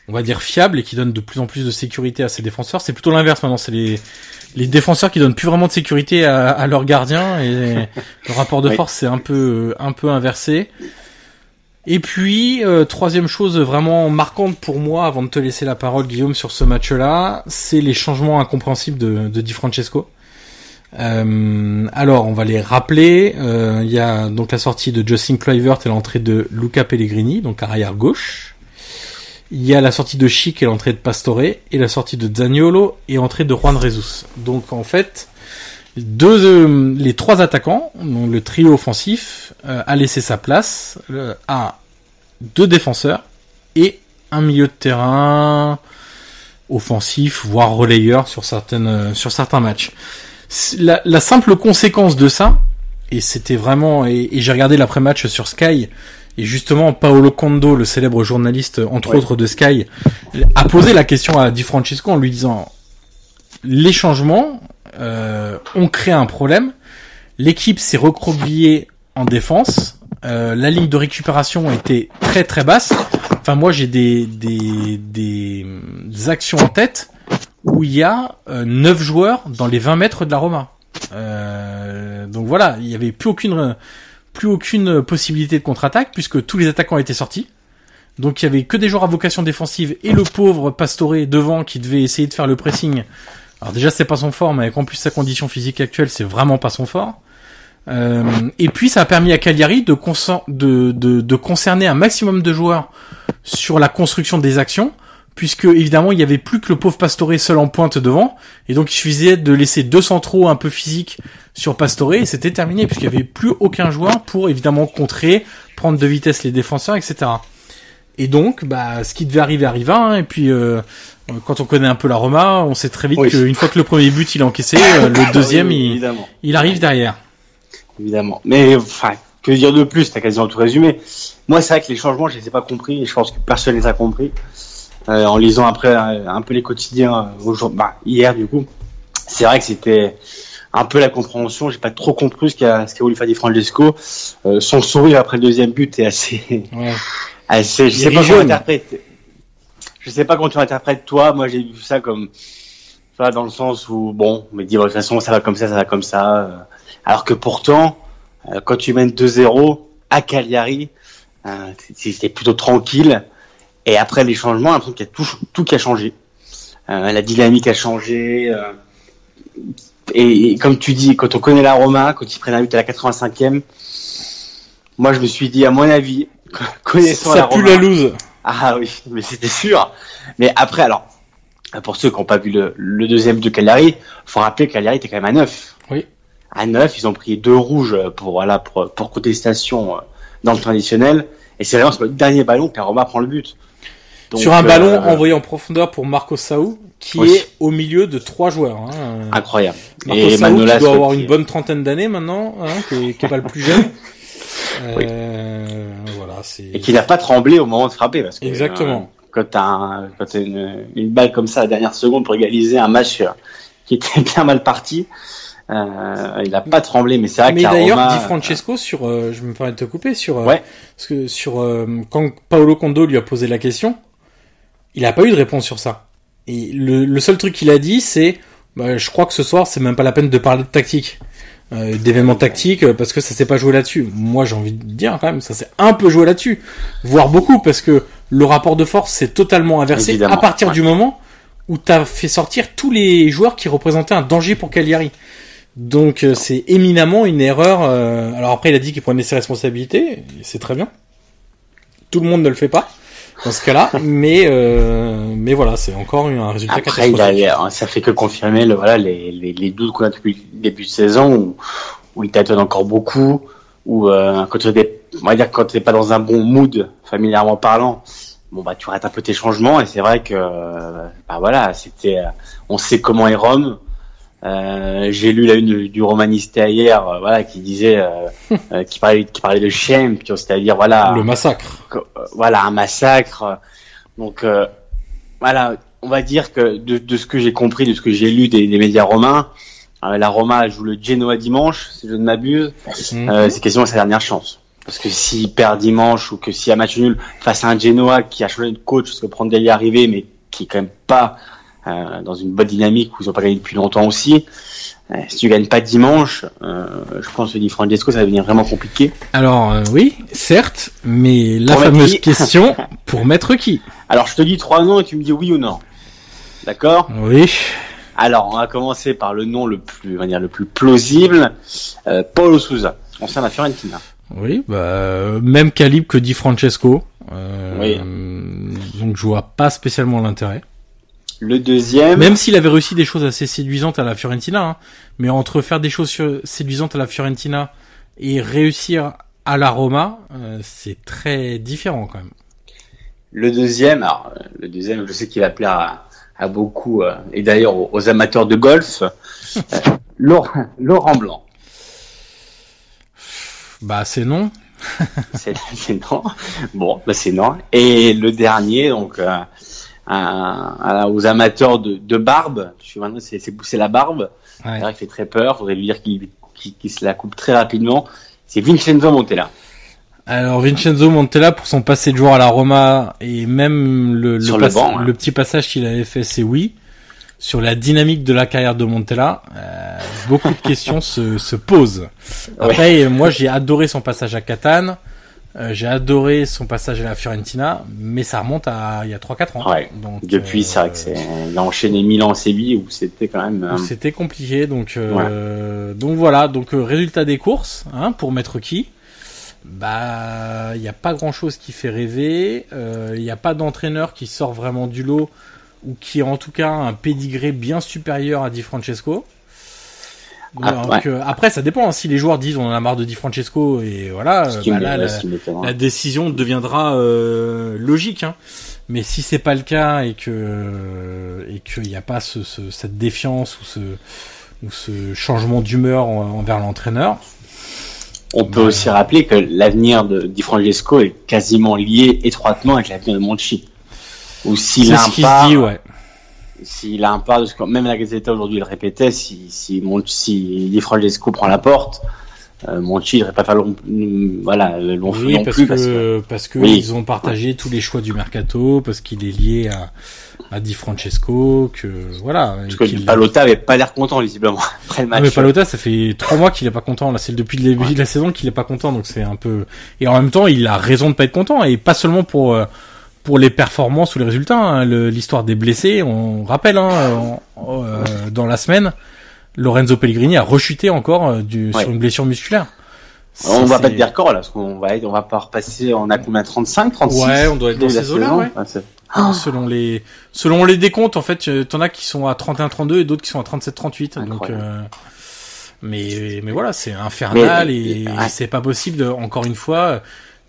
on va dire fiable et qui donne de plus en plus de sécurité à ses défenseurs. C'est plutôt l'inverse maintenant, c'est les les défenseurs qui donnent plus vraiment de sécurité à, à leurs gardiens et le rapport de force c'est un peu un peu inversé. Et puis euh, troisième chose vraiment marquante pour moi avant de te laisser la parole Guillaume sur ce match-là, c'est les changements incompréhensibles de, de Di Francesco. Euh, alors on va les rappeler. Euh, il y a donc la sortie de Justin Kluivert et l'entrée de Luca Pellegrini, donc arrière gauche. Il y a la sortie de Chic et l'entrée de Pastore, et la sortie de Zaniolo et l'entrée de Juan Rezus. Donc en fait, deux, euh, les trois attaquants, donc le trio offensif, euh, a laissé sa place à deux défenseurs et un milieu de terrain offensif, voire relayeur sur certaines, euh, sur certains matchs. La, la simple conséquence de ça, et c'était vraiment, et j'ai regardé l'après-match sur Sky, et justement, Paolo Condo, le célèbre journaliste, entre autres de Sky, a posé la question à Di Francesco en lui disant les changements euh, ont créé un problème. L'équipe s'est recroquevillée en défense. Euh, la ligne de récupération était très très basse. Enfin, moi, j'ai des, des, des, actions en tête où il y a euh, 9 joueurs dans les 20 mètres de la Roma. Euh, donc voilà, il n'y avait plus aucune plus aucune possibilité de contre-attaque puisque tous les attaquants étaient sortis. Donc il y avait que des joueurs à vocation défensive et le pauvre Pastore devant qui devait essayer de faire le pressing. Alors déjà c'est pas son fort, mais avec en plus sa condition physique actuelle, c'est vraiment pas son fort. Euh, et puis ça a permis à Cagliari de, concerner un maximum de joueurs sur la construction des actions, puisque évidemment il y avait plus que le pauvre Pastore seul en pointe devant, et donc il suffisait de laisser deux centraux un peu physiques sur Pastore et c'était terminé puisqu'il n'y avait plus aucun joueur pour évidemment contrer, prendre de vitesse les défenseurs, etc. Et donc, bah, ce qui devait arriver arriva. Hein, et puis, euh, quand on connaît un peu la Roma, on sait très vite qu'une fois que le premier but il est encaissé, euh, le deuxième il, il, arrive derrière. Évidemment. Mais enfin, que dire de plus? T'as quasiment tout résumé. Moi, c'est vrai que les changements, je les ai pas compris et je pense que personne les a compris. Euh, en lisant après un peu les quotidiens aujourd'hui, bah, hier du coup, c'est vrai que c'était un peu la compréhension. J'ai pas trop compris ce qu'a ce qu'a voulu faire Di Francesco. Euh, son sourire après le deuxième but est assez, (laughs) assez. Je sais pas comment interpréter. Je sais pas comment tu interprètes toi. Moi, j'ai vu ça comme ça dans le sens où bon, on me dit de toute façon ça va comme ça, ça va comme ça. Euh. alors que pourtant, euh, quand tu mènes 2-0 à Cagliari, euh, c'était plutôt tranquille. Et après les changements, un truc qui a tout, tout qui a changé. la dynamique a changé et, comme tu dis, quand on connaît la Roma, quand ils prennent un but à la 85e, moi je me suis dit, à mon avis, (laughs) connaissant ça, la pue la loose. Ah oui, (laughs) mais c'était sûr. Mais après, alors, pour ceux qui n'ont pas vu le, deuxième de Cagliari, faut rappeler que Cagliari était quand même à 9. Oui. À 9, ils ont pris deux rouges pour voilà pour, pour contestation dans le traditionnel. Et c'est vraiment sur le dernier ballon que Roma prend le but. Donc, sur un ballon envoyé en profondeur pour Marco Saou, qui est au milieu de trois joueurs. Hein. Incroyable. Marco et Saou, qui doit avoir une bonne trentaine d'années maintenant, hein, qui, est, qui est pas le plus jeune. (laughs) Euh, voilà, et qui n'a pas tremblé au moment de frapper parce que exactement. Euh, quand t'as un, quand as une, une, balle comme ça à la dernière seconde pour égaliser un match euh, qui était (laughs) bien mal parti, euh, il n'a pas tremblé, mais c'est vrai Mais d'ailleurs, dit Francesco sur, euh, je me permets de te couper sur, ouais. parce que sur quand Paolo Condo lui a posé la question, il n'a pas eu de réponse sur ça. Et le, le seul truc qu'il a dit, c'est, bah, je crois que ce soir, c'est même pas la peine de parler de tactique euh, d'événements tactiques euh, parce que ça s'est pas joué là-dessus. Moi, j'ai envie de dire quand même, ça s'est un peu joué là-dessus, voire beaucoup, parce que le rapport de force s'est totalement inversé à partir du moment où t'as fait sortir tous les joueurs qui représentaient un danger pour Cagliari. Donc euh, c'est éminemment une erreur. Euh, alors après, il a dit qu'il prenait ses responsabilités, c'est très bien. Tout le monde ne le fait pas dans ce cas-là, mais euh, mais voilà, c'est encore un résultat Après, il a, ça fait que confirmer le, voilà les, les, les doutes qu'on a depuis le début de saison où, où il tâtonne encore beaucoup, où euh, quand tu es, on va dire quand t'es pas dans un bon mood familièrement parlant, bon bah tu rates un peu tes changements et c'est vrai que bah voilà, c'était, on sait comment est Rome, euh, j'ai lu la une du, romaniste hier, euh, voilà, qui disait, euh, qui parlait, qui parlait de shame, c'est-à-dire voilà le massacre. voilà un massacre. Donc voilà, on va dire que de, de ce que j'ai compris, de ce que j'ai lu des, des médias romains, la Roma joue le Genoa dimanche, si je ne m'abuse. Mhm. c'est quasiment sa dernière chance. Parce que s'il perd dimanche ou que s'il y a match nul face à un Genoa qui a changé de coach parce que Prandelli est arrivé, mais qui est quand même pas euh, dans une bonne dynamique où ils ont pas gagné depuis longtemps aussi. Euh, si tu gagnes pas dimanche, euh, je pense que dit Francesco, ça va devenir vraiment compliqué. Alors oui, certes, mais la fameuse question (laughs) pour mettre qui? Alors je te dis trois noms et tu me dis oui ou non. D'accord? Oui. Alors on va commencer par le nom le plus, on va dire le plus plausible, euh, Paulo Souza, ancien de la Fiorentina. Oui, bah même calibre que dit Francesco. oui. Donc je vois pas spécialement l'intérêt. Le deuxième. Même s'il avait réussi des choses assez séduisantes à la Fiorentina, hein, mais entre faire des choses séduisantes à la Fiorentina et réussir à la Roma, euh, c'est très différent quand même. Le deuxième, alors le deuxième, je sais qu'il va plaire à, beaucoup euh, et d'ailleurs aux, amateurs de golf, euh, (laughs) Laurent, Laurent Blanc. Bah c'est non. (laughs) c'est non. Bon, bah c'est non. Et le dernier, donc à, aux amateurs de, de barbe. Je suis maintenant, c'est pousser la barbe. Ouais. il fait très peur. Faudrait lui dire qu'il qu se la coupe très rapidement. C'est Vincenzo Montella. Alors Vincenzo Montella pour son passé de joueur à la Roma et même le, le, le, le petit passage qu'il avait fait, c'est oui. Sur la dynamique de la carrière de Montella, euh, beaucoup de questions (laughs) se, se posent. Après, moi j'ai adoré son passage à Catane. Euh, j'ai adoré son passage à la Fiorentina, mais ça remonte à il y a 3-4 ans. Ouais. Donc, Depuis, c'est vrai que c'est, il a enchaîné Milan, Séville où c'était quand même. Euh... C'était compliqué, donc euh... donc voilà. Donc euh, résultat des courses, hein, pour mettre qui Bah, il n'y a pas grand chose qui fait rêver. Euh, il n'y a pas d'entraîneur qui sort vraiment du lot ou qui a en tout cas un pédigré bien supérieur à Di Francesco. Ah, euh, après, ça dépend. Hein. Si les joueurs disent on en a marre de Di Francesco et voilà, bah là, la, décision deviendra euh, logique. Hein. Mais si c'est pas le cas et que et qu'il n'y a pas ce, ce, cette défiance ou ce ou ce changement d'humeur envers l'entraîneur, on peut bah, aussi rappeler que l'avenir de Di Francesco est quasiment lié étroitement avec l'avenir de Monchi. Ou s'il a un pas, dit, ouais s'il a un pas de ce que même la Gazzetta aujourd'hui le répétait, si si si Di Francesco prend la porte, euh, Monchi ne pas faire long, voilà long oui, parce plus que, parce que ils ont partagé tous les choix du mercato, parce qu'il est lié à à Di Francesco, que voilà. Parce que Palota avait pas l'air content visiblement (laughs) après le match. mais Palota, ça fait trois mois qu'il est pas content. Là, c'est depuis le début de la saison qu'il est pas content, donc c'est un peu. Et en même temps, il a raison de pas être content, et pas seulement pour euh, pour les performances ou les résultats. Hein, L'histoire des blessés, on rappelle, hein, euh, dans la semaine, Lorenzo Pellegrini a rechuté encore euh, du, sur une blessure musculaire. On va pas te dire quand là, parce qu'on va on va pas repasser, on a combien 35, 36 Ouais, on doit être dans ces eaux-là, ouais. Ah, selon les selon les décomptes, en fait, euh, t'en as qui sont à 31-32 et d'autres qui sont à 37-38. Donc, euh, mais mais voilà, c'est infernal et, et c'est pas possible. De, encore une fois,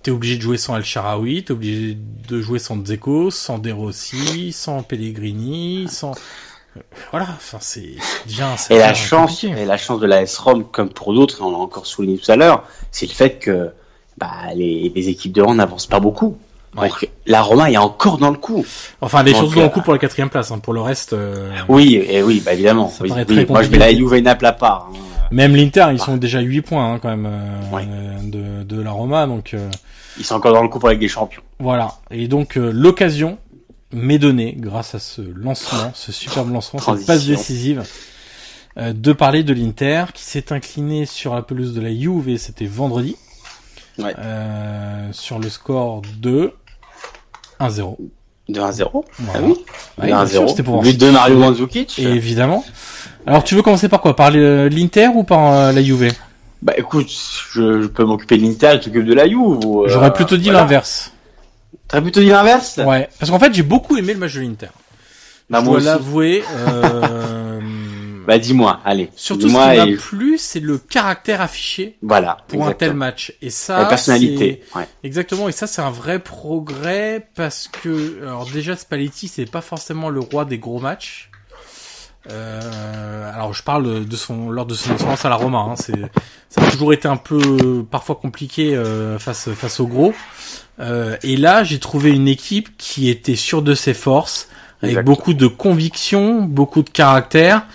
T'es obligé de jouer sans El Sharawi, t'es obligé de jouer sans Dzeko, sans De Rossi, sans Pellegrini, sans voilà, enfin c'est un Et la chance, et la chance de la S-ROM, comme pour d'autres, on l'a encore souligné tout à l'heure, c'est le fait que bah, les, les équipes de rang n'avancent pas beaucoup. Ouais. Donc la Roma est encore dans le coup. Enfin, les Donc, choses dans le euh, coup pour la quatrième place. Hein. Pour le reste, euh, Oui, et oui, bah évidemment. Ça Oui, oui. Moi je mets la Juve à part. hein. Même l'Inter, ils sont déjà 8 points hein, quand même euh, Ouais. de, de la Roma. Donc euh, Ils sont encore dans le coup pour avec des champions. voilà. Et donc euh, l'occasion m'est donnée grâce à ce lancement, ce superbe lancement, cette passe décisive, euh, de parler de l'Inter qui s'est incliné sur la pelouse de la Juve. et C'était vendredi. Ouais. Euh, sur le score de 1-0. De 1-0. Ah Voilà. oui. Ouais, De bien sûr, 1-0. c'était pour But de Mario Mandzukic. Évidemment. Alors, tu veux commencer par quoi? Par l'Inter ou par euh, la Juve? Bah écoute, je, je peux m'occuper de l'Inter, je t'occupe de la Juve. ou, euh, J'aurais plutôt dit voilà. l'inverse. T'aurais plutôt dit l'inverse? Ouais, parce qu'en fait, j'ai beaucoup aimé le match de l'Inter. Bah Je dois l'avouer. Euh... (laughs) Bah dis-moi, allez. Surtout, ce qui m'a plu, c'est le caractère affiché Voilà. pour un tel match. Et ça, La personnalité. Ouais. Exactement. Et ça, c'est un vrai progrès parce que, alors déjà, Spalletti, c'est pas forcément le roi des gros matchs. Euh, alors, je parle de son lors de son expérience à la Roma. Hein, c'est, ça a toujours été un peu parfois compliqué euh, face face aux gros. Euh, et là, j'ai trouvé une équipe qui était sûre de ses forces, avec Exactement. beaucoup de conviction, beaucoup de caractère.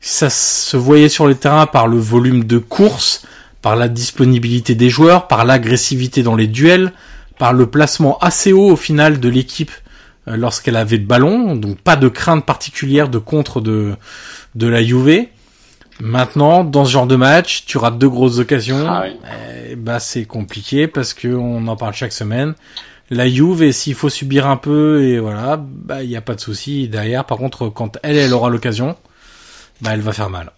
Ça se voyait sur le terrain par le volume de course, par la disponibilité des joueurs, par l'agressivité dans les duels, par le placement assez haut au final de l'équipe lorsqu'elle avait le ballon, donc pas de crainte particulière de contre de de la Juve. Maintenant, dans ce genre de match, tu rates deux grosses occasions, Ah oui. eh bah c'est compliqué parce que on en parle chaque semaine. La Juve, et s'il faut subir un peu et voilà, bah il y a pas de souci derrière. Par contre, quand elle elle aura l'occasion, bah elle va faire mal.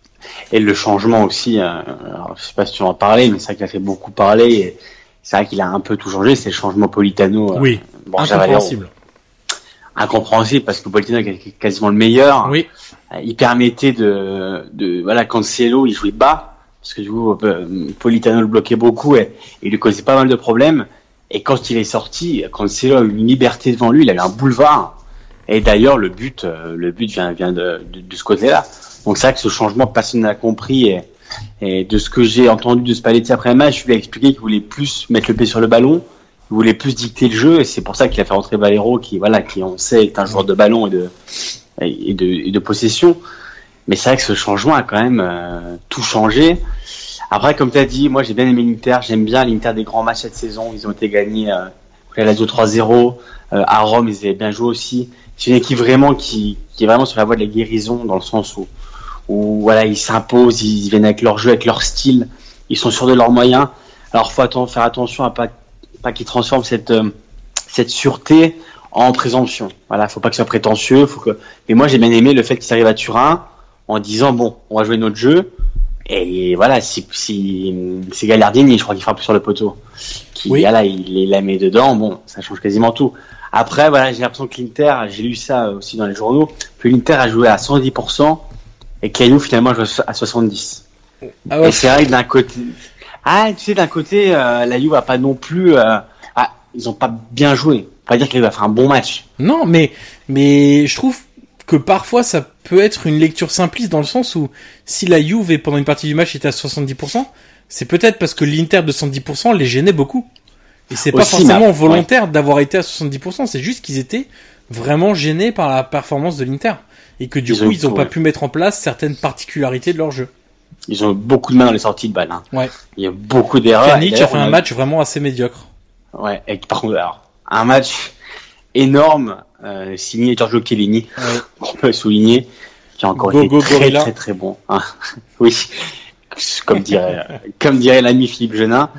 Et le changement aussi, euh, alors, je sais pas si tu en parlais, mais c'est vrai qu'il a fait beaucoup parler. C'est vrai qu'il a un peu tout changé, c'est le changement Politano. euh, Oui, Borja Valero. incompréhensible. Incompréhensible parce que Politano est quasiment le meilleur. Oui, Euh, Il permettait de, de voilà, Cancelo, il jouait bas parce que du coup euh, Politano le bloquait beaucoup et, et il lui causait pas mal de problèmes. Et quand il est sorti, Cancelo a eu une liberté devant lui, il a eu un boulevard. Et d'ailleurs, le but, euh, le but vient, vient de, de, de ce côté-là. Donc c'est vrai que ce changement, personne n'a compris. Et, et de ce que j'ai entendu de Spalletti après le match, je lui ai expliqué qu'il voulait plus mettre le pied sur le ballon, voulait plus dicter le jeu, et c'est pour ça qu'il a fait rentrer Valero, qui voilà, qui on sait est un joueur de ballon et de et de, et de possession. Mais c'est vrai que ce changement a quand même euh, tout changé. Après, comme tu as dit, moi j'ai bien aimé l'Inter, j'aime bien l'Inter des grands matchs cette saison. Ils ont été gagnés euh, la Lazio 3-0, euh, à Rome ils avaient bien joué aussi. C'est une équipe vraiment qui, qui est vraiment sur la voie de la guérison dans le sens où, où voilà ils s'imposent, ils viennent avec leur jeu, avec leur style, ils sont sûrs de leurs moyens. Alors faut faire attention à pas pas qu'ils transforment cette euh, cette sûreté en présomption. Voilà, faut pas que ce soit prétentieux, faut que. Mais moi j'ai bien aimé le fait qu'ils arrivent à Turin en disant bon, on va jouer notre jeu. Et voilà, si, si c'est Gallardini, je crois qu'il frappe sur le poteau, qui Oui. voilà, il, il la met dedans, bon, ça change quasiment tout. Après, voilà, j'ai l'impression que l'Inter, j'ai lu ça aussi dans les journaux, que l'Inter a joué à 110% et Caillou finalement a joué à 70%. ah ouais, Et c'est vrai que d'un côté, ah, tu sais, d'un côté, euh, la Juve a pas non plus, euh, ah, ils ont pas bien joué. Pas dire qu'il va faire un bon match. Non, mais mais je trouve que parfois ça peut être une lecture simpliste dans le sens où si la Juve pendant une partie du match était à 70%, c'est peut-être parce que l'Inter de 110% les gênait beaucoup. Et c'est pas forcément volontaire d'avoir été à 70%, c'est juste qu'ils étaient vraiment gênés par la performance de l'Inter et que du Ils coup ils ont pas pu mettre en place certaines particularités de leur jeu. Ils ont beaucoup de mains dans les sorties de balles. Hein. Ouais. Il y a beaucoup d'erreurs. Pjanic a fait on un match vraiment assez médiocre. Ouais. Et par contre, alors, un match énorme, euh, signé Giorgio Chiellini, Ouais. qu'on peut souligner, qui a encore Go, été go, très, gorilla. très, très bon. hein. (laughs) oui. Comme dirait, (laughs) comme dirait l'ami Philippe Genin.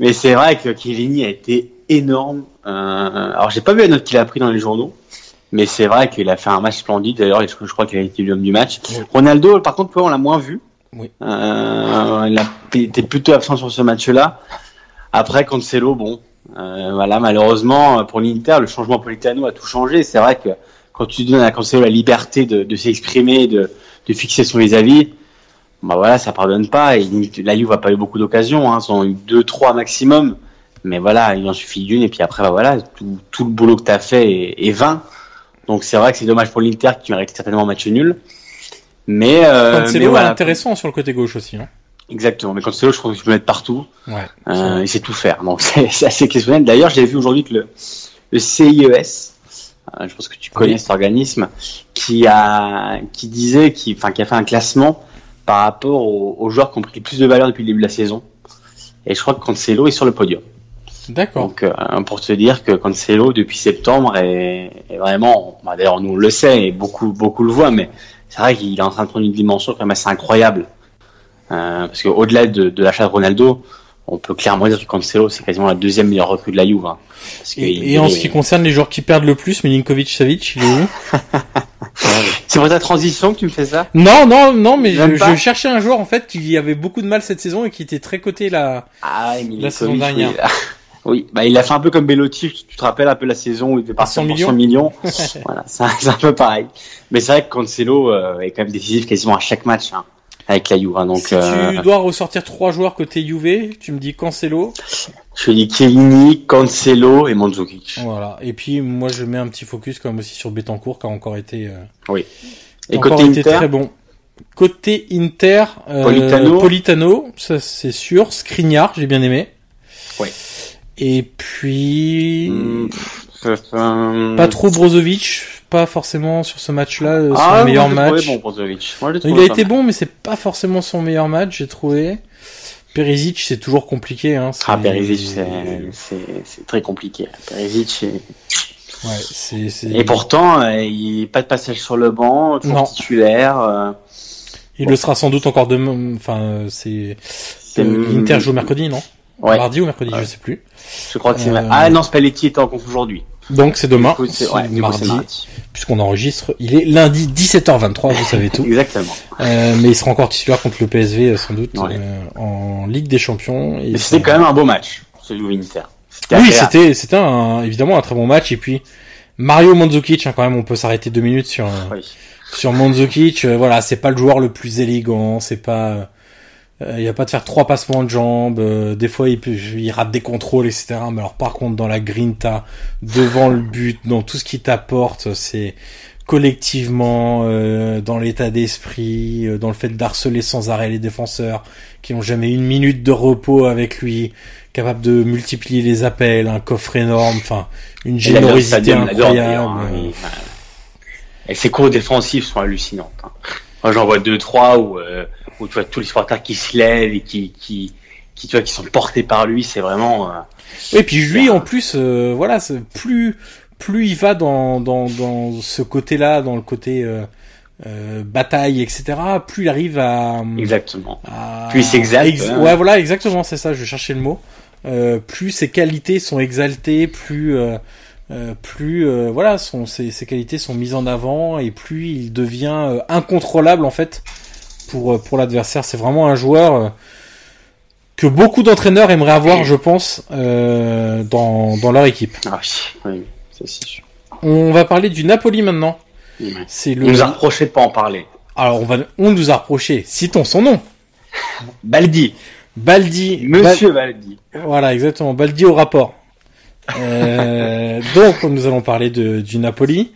Mais c'est vrai que Chiellini a été énorme. Euh, alors, j'ai pas vu la note qu'il a pris dans les journaux. Mais c'est vrai qu'il a fait un match splendide. D'ailleurs, je, crois qu'il a été l'homme du match? Ronaldo, par contre, on l'a moins vu. Oui. Euh, il a plutôt absent sur ce match-là. Après, Cancelo, bon, euh, voilà, malheureusement pour l'Inter, le changement Politano a tout changé. C'est vrai que quand tu donnes à Cancelo la liberté de, s'exprimer, de, de fixer son vis-à-vis, bah voilà, ça pardonne pas. Et la Juve a pas eu beaucoup d'occasions, hein. ils ont eu deux, trois maximum. Mais voilà, il en suffit d'une et puis après, bah, voilà, tout, tout le boulot que tu as fait est, est vain. Donc c'est vrai que c'est dommage pour l'Inter qui mérite certainement un match nul. Mais, euh, Cancelo est voilà. intéressant sur le côté gauche aussi. Hein. Exactement. Mais Cancelo, je trouve que tu peux mettre partout. Ouais. Euh, il sait tout faire. Donc (laughs) c'est assez exceptionnel. D'ailleurs, j'ai vu aujourd'hui que le, le CIES, euh, je pense que tu connais Oui. cet organisme, qui a qui disait, qui, enfin, qui a fait un classement par rapport aux, aux joueurs qui ont pris le plus de valeur depuis le début de la saison. Et je crois que Cancelo est sur le podium. D'accord. Donc euh, pour te dire que Cancelo depuis septembre est, est vraiment, bah, d'ailleurs nous on le sait et beaucoup beaucoup le voient, mais c'est vrai qu'il est en train de prendre une dimension quand même assez incroyable. Euh, parce qu'au-delà de, de l'achat de Ronaldo, on peut clairement dire que Cancelo c'est quasiment la deuxième meilleure recrue de la Juve. hein. Parce Et, il et en ce qui concerne les joueurs qui perdent le plus, Milinkovic Savic, il est où? (laughs) C'est pour ta transition que tu me fais ça? Non, non, non, mais je, je cherchais un joueur en fait qui avait beaucoup de mal cette saison et qui était très coté là. Ah La saison dernière. Oui, (laughs) Oui, bah il a fait un peu comme Bellotti, tu tu te rappelles un peu la saison où il était parti 100 pour millions 100 millions. (laughs) voilà, (laughs) c'est un, peu pareil. Mais c'est vrai que Cancelo euh, est quand même décisif quasiment à chaque match hein, avec la Juve. hein. donc si euh, tu dois ressortir trois joueurs côté Juve, tu me dis Cancelo. je dis Chiellini, Cancelo et Mandzukic. Voilà. Et puis moi je mets un petit focus quand même aussi sur Betancourt qui a encore été, euh, Oui. Et encore côté été Inter, très bon. Côté Inter, euh, Politano. Politano, ça c'est sûr. Skriniar, j'ai bien aimé. Ouais. Et puis hmm, euh, pas trop Brozovic, pas forcément sur ce match-là euh, son ah, meilleur match. bon Brozovic. Moi, Il a été bon, mais c'est pas forcément son meilleur match, j'ai trouvé. Perisic, c'est toujours compliqué. Hein, Ah, Perisic, c'est- très compliqué. Perisic, c'est- Ouais, c'est, c'est... et pourtant, euh, il pas de passage sur le banc, toujours Non. titulaire. euh, Il le sera sans doute encore demain. Enfin, c'est. c'est- euh, L'Inter joue mercredi, non? Ouais. Mardi ou mercredi, je sais plus. Je crois que c'est. Euh, Ah non, Spalletti était en compte aujourd'hui. Donc c'est demain, coup, c'est ouais, mardi, mardi. puisqu'on enregistre. Il est lundi 17h23, vous savez tout. (laughs) Exactement. Euh, mais il sera encore titulaire contre le PSV euh, sans doute Ouais. euh, en Ligue des Champions. Et Mais c'était quand même un beau match, celui de Inter. C'était Oui, agréable. c'était c'était un, évidemment un très bon match. Et puis Mario Mandzukic, hein, quand même, on peut s'arrêter deux minutes sur Oui. sur Mandzukic. euh, voilà, c'est pas le joueur le plus élégant, c'est pas euh, il y a pas de faire trois passements de jambes. euh, des fois, il, il rate des contrôles, etc. Mais alors, par contre, dans la grinta, devant le but, dans tout ce qui t'apporte, c'est collectivement, euh, dans l'état d'esprit, euh, dans le fait d'harceler sans arrêt les défenseurs, qui n'ont jamais une minute de repos avec lui, capable de multiplier les appels, un coffre énorme, enfin, une générosité incroyable. hein, il- Et ses cours défensifs sont hallucinantes. hein. Moi, j'en vois deux, trois où, euh, où tu vois tous les supporters qui se lèvent et qui, qui, qui, tu vois, qui sont portés par lui. C'est vraiment. euh, Et puis lui, en plus, euh, voilà, plus plus il va dans dans dans ce côté-là, dans le côté euh, euh, bataille, etc. Plus il arrive à Exactement. à- Plus il s'exalte, ex- hein. Ouais, voilà, exactement, c'est ça. Je cherchais le mot. Euh, plus ses qualités sont exaltées, plus euh, euh, plus euh, voilà, son, ses, ses qualités sont mises en avant et plus il devient euh, incontrôlable en fait pour euh, pour l'adversaire. C'est vraiment un joueur euh, que beaucoup d'entraîneurs aimeraient avoir, je pense, euh, dans dans leur équipe. Ah oui, c'est si sûr. On va parler du Napoli maintenant. C'est On nous a reproché de pas en parler. Alors on va, on nous a reproché. Citons son nom. Baldi, Baldi. Monsieur Baldi. Voilà, exactement. Baldi au rapport. Euh, donc, nous allons parler de, du Napoli.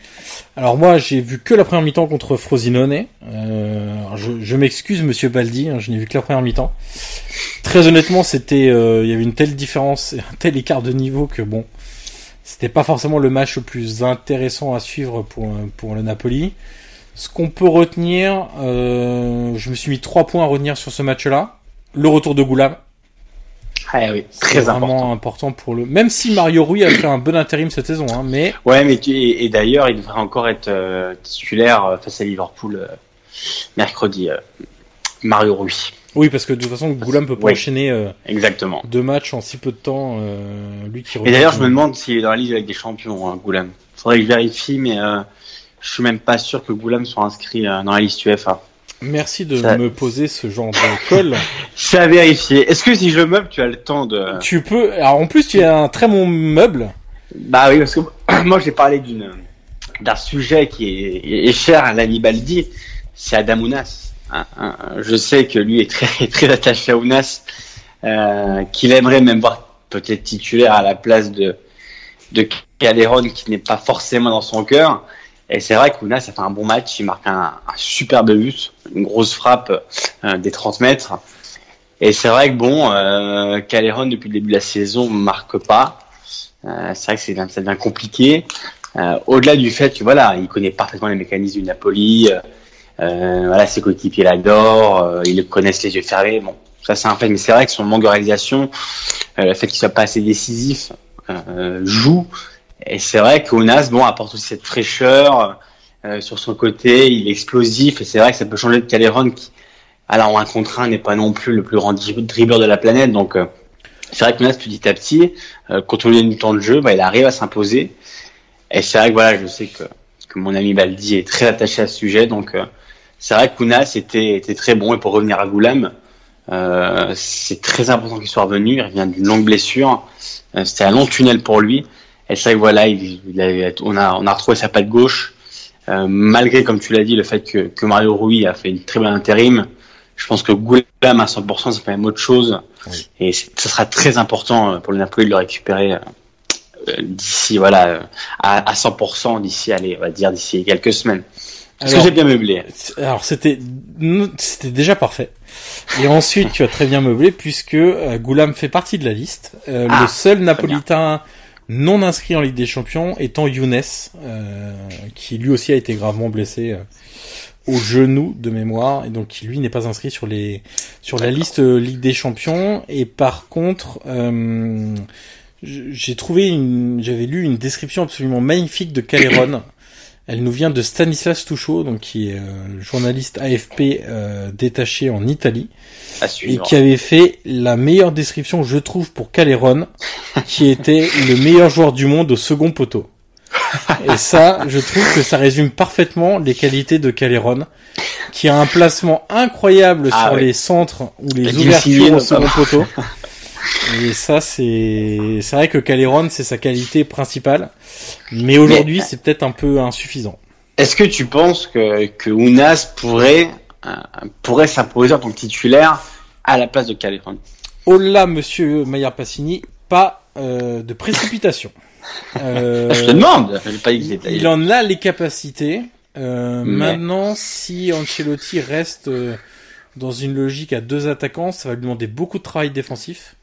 Alors moi, j'ai vu que la première mi-temps contre Frosinone. Euh, je je m'excuse, Monsieur Baldi, hein, je n'ai vu que la première mi-temps. Très honnêtement, c'était, euh, il y avait une telle différence, (laughs) un tel écart de niveau que bon, c'était pas forcément le match le plus intéressant à suivre pour pour le Napoli. Ce qu'on peut retenir, euh, je me suis mis trois points à retenir sur ce match-là. Le retour de Goulam, Ah oui, très vraiment important. important pour le. Même si Mario Rui a fait un bon intérim cette saison, hein, mais Ouais, mais tu... et, d'ailleurs, il devrait encore être euh, titulaire euh, face à Liverpool euh, mercredi. euh, Mario Rui. oui, parce que de toute façon, Goulam peut pas Oui. enchaîner Exactement. deux matchs en si peu de temps. lui qui. Et d'ailleurs, je me demande s'il est dans la liste avec des champions, hein, Goulam. Faudrait que je vérifie, mais je suis même pas sûr que Goulam soit inscrit dans la liste UEFA. Merci de Ça- me poser ce genre de colle. (laughs) C'est à vérifier. Est-ce que si je meuble, tu as le temps de... tu peux. Alors en plus, tu as un très bon meuble. Bah oui, parce que (clears throat) moi j'ai parlé d'une d'un sujet qui est, est cher à l'ami Baldi, c'est Adam Ounas. Hein, hein, je sais que lui est très (laughs) très attaché à Ounas, euh, qu'il aimerait même voir peut-être titulaire à la place de de Caléron qui n'est pas forcément dans son cœur. Et c'est vrai qu'Ounas ça fait un bon match, il marque un, superbe but, une grosse frappe euh, des 30 mètres. Et c'est vrai que bon, euh, Caléron depuis le début de la saison marque pas. Euh, c'est vrai que ça devient compliqué. Au-delà du fait que voilà, il connaît parfaitement les mécanismes du Napoli. Voilà, ses coéquipiers l'adorent, ils le connaissent les yeux fermés. Bon, ça c'est un fait, mais c'est vrai que son manque de réalisation, le fait qu'il soit pas assez décisif, joue. Et c'est vrai qu'Onas, bon, apporte aussi cette fraîcheur sur son côté. Il est explosif et c'est vrai que ça peut changer de Caléron qui, alors un contre un, n'est pas non plus le plus grand dribbleur de la planète. Donc c'est vrai que Ounas petit à petit, quand on lui donne du temps de jeu, bah, il arrive à s'imposer. Et c'est vrai que voilà, je sais que, que mon ami Baldi est très attaché à ce sujet, donc euh, c'est vrai que Kounas était, était très bon. Et pour revenir à Goulam, euh, c'est très important qu'il soit revenu. Il revient d'une longue blessure. Euh, C'était un long tunnel pour lui. Et que voilà, il, il a, on, a, on a retrouvé sa patte gauche. Euh, malgré, comme tu l'as dit, le fait que, que Mario Rui a fait une très bonne intérim, je pense que Goulam à 100%, c'est quand même autre chose. Oui. Et ce sera très important euh, pour le Napoli de le récupérer euh, d'ici voilà à, à 100% d'ici allez on va dire d'ici quelques semaines. Est-ce que j'ai bien meublé Alors c'était c'était déjà parfait. Et ensuite tu as très bien meublé puisque Goulam fait partie de la liste. Euh, ah, le seul napolitain non inscrit en Ligue des Champions étant Younes, euh, qui lui aussi a été gravement blessé euh, au genou de mémoire et donc qui lui n'est pas inscrit sur les sur la liste euh, Ligue des Champions. Et par contre j'ai trouvé une, j'avais lu une description absolument magnifique de Caléron. Elle nous vient de Stanislas Touchot, donc qui est euh, journaliste AFP euh, détaché en Italie, et qui avait fait la meilleure description, je trouve, pour Caléron, (laughs) qui était le meilleur joueur du monde au second poteau. Et ça, je trouve que ça résume parfaitement les qualités de Caléron, qui a un placement incroyable ah sur les centres ou les ouvertures au second poteau. (laughs) Et ça, c'est c'est vrai que Caléron, c'est sa qualité principale, mais aujourd'hui, c'est peut-être un peu insuffisant. Est-ce que tu penses que que Ounas pourrait euh, pourrait s'imposer en tant que titulaire à la place de Caléron Oh là, Monsieur Maillard Passini, pas euh, de précipitation. Euh, (laughs) je te demande. Pas il en a les capacités. Euh, Maintenant, si Ancelotti reste euh, dans une logique à deux attaquants, ça va lui demander beaucoup de travail défensif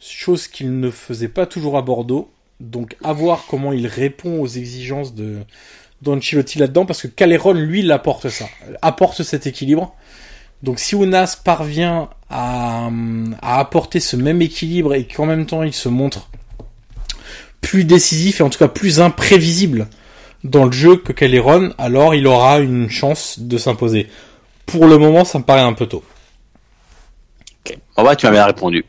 chose qu'il ne faisait pas toujours à Bordeaux. Donc à voir comment il répond aux exigences de d'Ancelotti là-dedans, parce que Caléron, lui, il apporte ça, apporte cet équilibre. Donc si Ounas parvient à, apporter ce même équilibre et qu'en même temps il se montre plus décisif et en tout cas plus imprévisible dans le jeu que Caléron, alors il aura une chance de s'imposer. Pour le moment, ça me paraît un peu tôt. Ok. Oh bah, tu m'avais répondu.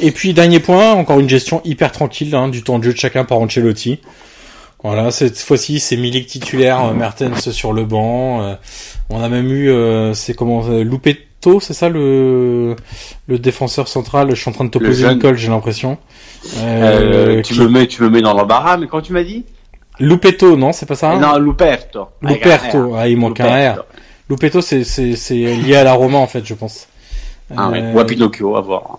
Et puis dernier point, encore une gestion hyper tranquille hein, du temps de jeu de chacun par Ancelotti. Voilà, cette fois-ci c'est Milik titulaire, euh, Mertens sur le banc. Euh, on a même eu, euh, c'est comment, euh, Lupeto, c'est ça le le défenseur central. Je suis en train de te poser une colle, j'ai l'impression. Euh, tu me mets, tu me mets dans l'embarras, mais quand tu m'as dit? Lupeto, non, c'est pas ça Non, Luperto. Luperto, ah il manque un R. Lupeto, c'est c'est c'est lié à la Roma en fait, je pense. Ah ouais, ou à Pinocchio, à voir.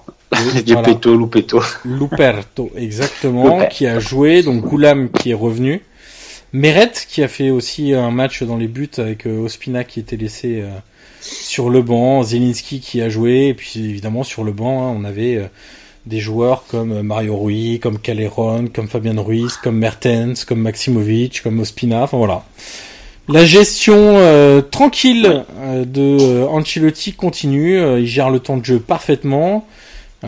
Luperto, Luperto. Luperto, exactement, (laughs) qui a joué, donc Goulam qui est revenu. Meret qui a fait aussi un match dans les buts avec euh, Ospina qui était laissé euh, sur le banc, Zelinski qui a joué, et puis évidemment sur le banc hein, on avait euh, des joueurs comme Mario Rui, comme Caléron, comme Fabien Ruiz, comme Mertens, comme Maximovic, comme Ospina, enfin voilà. La gestion euh, tranquille de Ancelotti continue, il gère le temps de jeu parfaitement.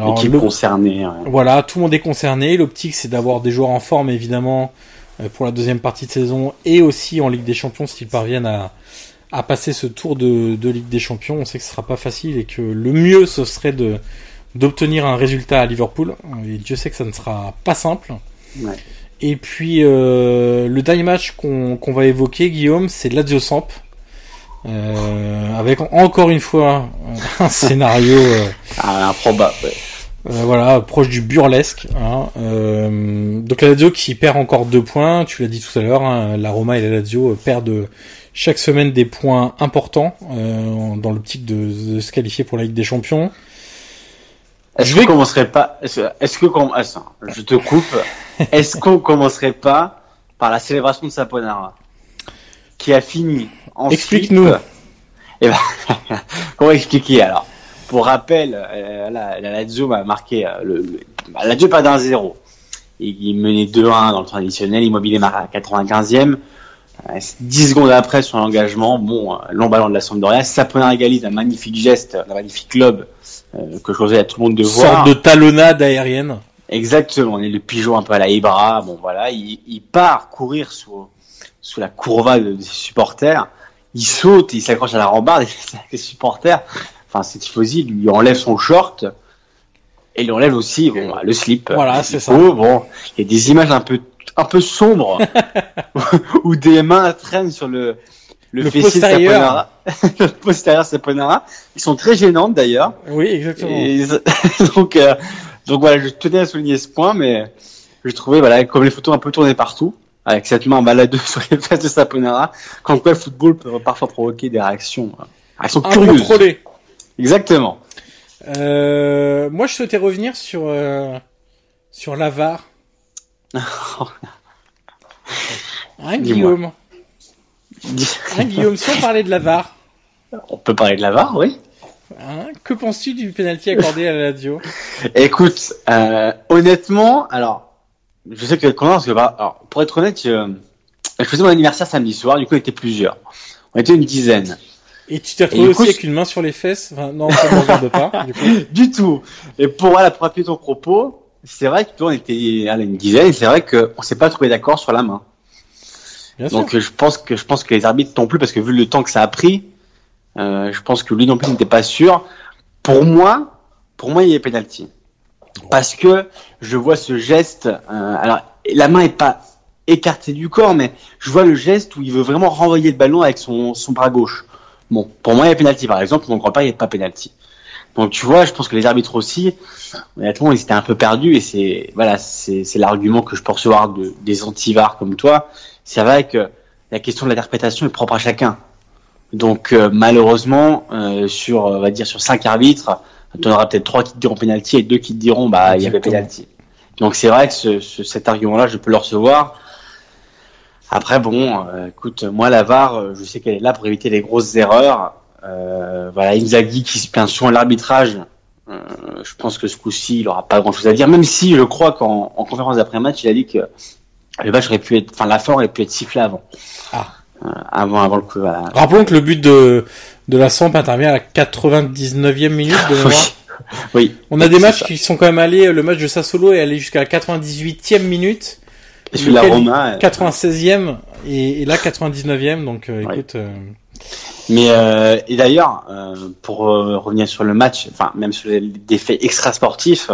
L'équipe le... concernée. Ouais. Voilà, tout le monde est concerné. L'optique, c'est d'avoir des joueurs en forme, évidemment, euh, pour la deuxième partie de saison et aussi en Ligue des Champions s'ils parviennent à, à passer ce tour de, de, Ligue des Champions. On sait que ce sera pas facile et que le mieux, ce serait de d'obtenir un résultat à Liverpool. Et Dieu sait que ça ne sera pas simple. Ouais. Et puis euh, le dernier match qu'on qu va évoquer, Guillaume, c'est Lazio Samp. Euh, avec encore une fois (laughs) un scénario euh, ah, improbable. Ouais. Euh, voilà, proche du burlesque. Hein. Euh, donc la Lazio qui perd encore deux points, tu l'as dit tout à l'heure, hein, la Roma et la Lazio perdent chaque semaine des points importants euh, dans l'optique de, de, se qualifier pour la Ligue des Champions. Est-ce Je qu'on vais- commencerait pas Est-ce que attends, je te coupe. Est-ce qu'on commencerait pas par la célébration de Saponara, qui a fini Explique-nous. Eh ben, (laughs) comment expliquer alors? Pour rappel, euh, la, la Lazio a marqué euh, le, le bah, la Lazio perd 1-0. Et il menait 2-1 dans le temps additionnel, Immobilier marque à la 95e. Euh, 10 secondes après sur l'engagement, bon, euh, long ballon de la Sampdoria, Saponara égalise un magnifique geste, un magnifique lob euh, que je conseille à tout le monde de voir. Sorte de talonnade aérienne. Exactement, on est le pigeon un peu à la Ibra, bon voilà, il, il part courir sous, sous la courva de, des supporters, il saute, il s'accroche à la rambarde (laughs) les supporters, enfin c'est tifosi, lui enlève son short et lui enlève aussi bon, bah, le slip. Voilà, Il c'est ça. Bon, il y a des images un peu un peu sombres (laughs) où des mains traînent sur le le, Le fessier de postérieur. Saponara, (laughs) le postérieur de Saponara, ils sont très gênantes d'ailleurs. Oui, exactement. Et donc, euh, donc voilà, je tenais à souligner ce point, mais je trouvais, voilà, comme les photos un peu tournées partout, avec cette main baladeuse (laughs) sur les fesses de Saponara, comme quoi le football peut parfois provoquer des réactions, euh, réactions curieuses. Exactement. Euh, moi, je souhaitais revenir sur euh, sur l'avare. (laughs) Hein, Dis-moi. Guillaume Hein, Guillaume, on parlait de l'avare, On peut parler de la VAR, oui. hein, que penses-tu du penalty accordé à la Lazio? Écoute, euh, honnêtement, alors, je sais que content parce que, bah, alors, pour être honnête, je, je faisais mon anniversaire samedi soir, du coup, on était plusieurs. On était une dizaine. Et tu t'es retrouvé aussi coup, avec je- une main sur les fesses? Enfin, Non, ça ne regarde pas. Du coup. (laughs) du tout. Et pour, voilà, pour appuyer ton propos, c'est vrai que toi, on était une dizaine, et c'est vrai qu'on s'est pas trouvé d'accord sur la main. Bien. Donc euh, je pense que je pense que les arbitres non plus parce que vu le temps que ça a pris, euh, je pense que lui non plus n'était pas sûr. Pour moi, pour moi il y a penalty parce que je vois ce geste. euh, alors la main est pas écartée du corps, mais je vois le geste où il veut vraiment renvoyer le ballon avec son son bras gauche. Bon, pour moi il y a penalty par exemple, mon grand-père il n'y a pas penalty. Donc tu vois, je pense que les arbitres aussi, honnêtement, ils étaient un peu perdus et c'est voilà, c'est l'argument que je peux recevoir de, des antivars comme toi. C'est vrai que la question de l'interprétation est propre à chacun. Donc euh, malheureusement, euh, sur on va dire sur cinq arbitres, tu en auras peut-être trois qui te diront penalty et deux qui te diront bah il y avait penalty. Donc c'est vrai que ce, ce- cet argument-là, je peux le recevoir. Après bon, euh, écoute, moi la VAR, euh, je sais qu'elle est là pour éviter les grosses erreurs. Euh, voilà, Inzaghi qui se plaint souvent l'arbitrage. Euh, je pense que ce coup-ci, il aura pas grand-chose à dire. Même si je crois qu'en en conférence d'après-match, il a dit que le match aurait pu être, enfin la fin aurait pu être sifflée avant. Ah. Euh, avant, avant le coup. Voilà. Rappelons que le but de, de la Samp intervient à la 99e minute de mémoire. Oui. On a des matchs ça. qui sont quand même allés, le match de Sassolo est allé jusqu'à la 98e minute, Et celui de la Roma. euh, 96e et, et là 99e, donc euh, écoute, euh, Mais euh, et d'ailleurs, euh, pour euh, revenir sur le match, enfin même sur les, des faits extra sportifs,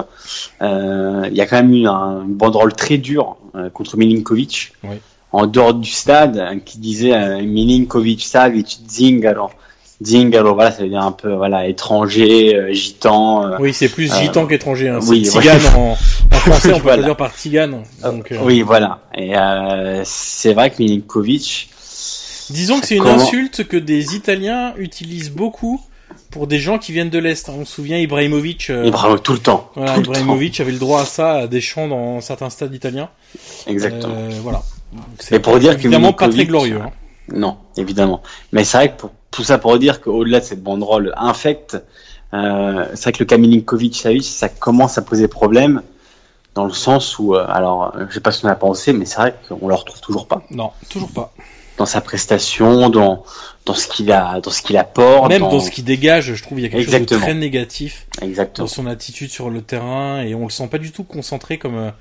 euh, il y a quand même eu un, une banderole très dure euh, contre Milinkovic Oui. En dehors du stade euh, qui disait euh, Milinkovic Savic Zing alors Zing alors voilà ça veut dire un peu voilà étranger euh, gitan euh, oui c'est plus euh, gitan qu'étranger, hein. oui, tzigane en, en (laughs) français, on peut Voilà. dire par tzigane. Donc, euh, oui voilà et euh, c'est vrai que Milinkovic Disons que c'est une Comment- insulte que des Italiens utilisent beaucoup pour des gens qui viennent de l'Est. hein. On se souvient Ibrahimovic, euh, bravo tout le temps voilà, tout le temps. Ibrahimovic avait le droit à ça, à des chants dans certains stades italiens. exactement Euh, voilà. C'est Et pour dire que évidemment pas très glorieux. hein. Non, évidemment. Mais c'est vrai que pour, tout ça pour dire qu'au-delà de cette banderole infecte, euh, c'est vrai que le cas Milinkovic Savic, ça commence à poser problème dans le sens où, euh, alors, euh, je sais pas ce qu'on a pensé, mais c'est vrai qu'on le retrouve toujours pas Non, toujours pas. dans sa prestation, dans dans ce qu'il a, dans ce qu'il apporte, Même dans ce qui dégage, je trouve il y a quelque chose Exactement. de très négatif exactement. dans son attitude sur le terrain et on le sent pas du tout concentré comme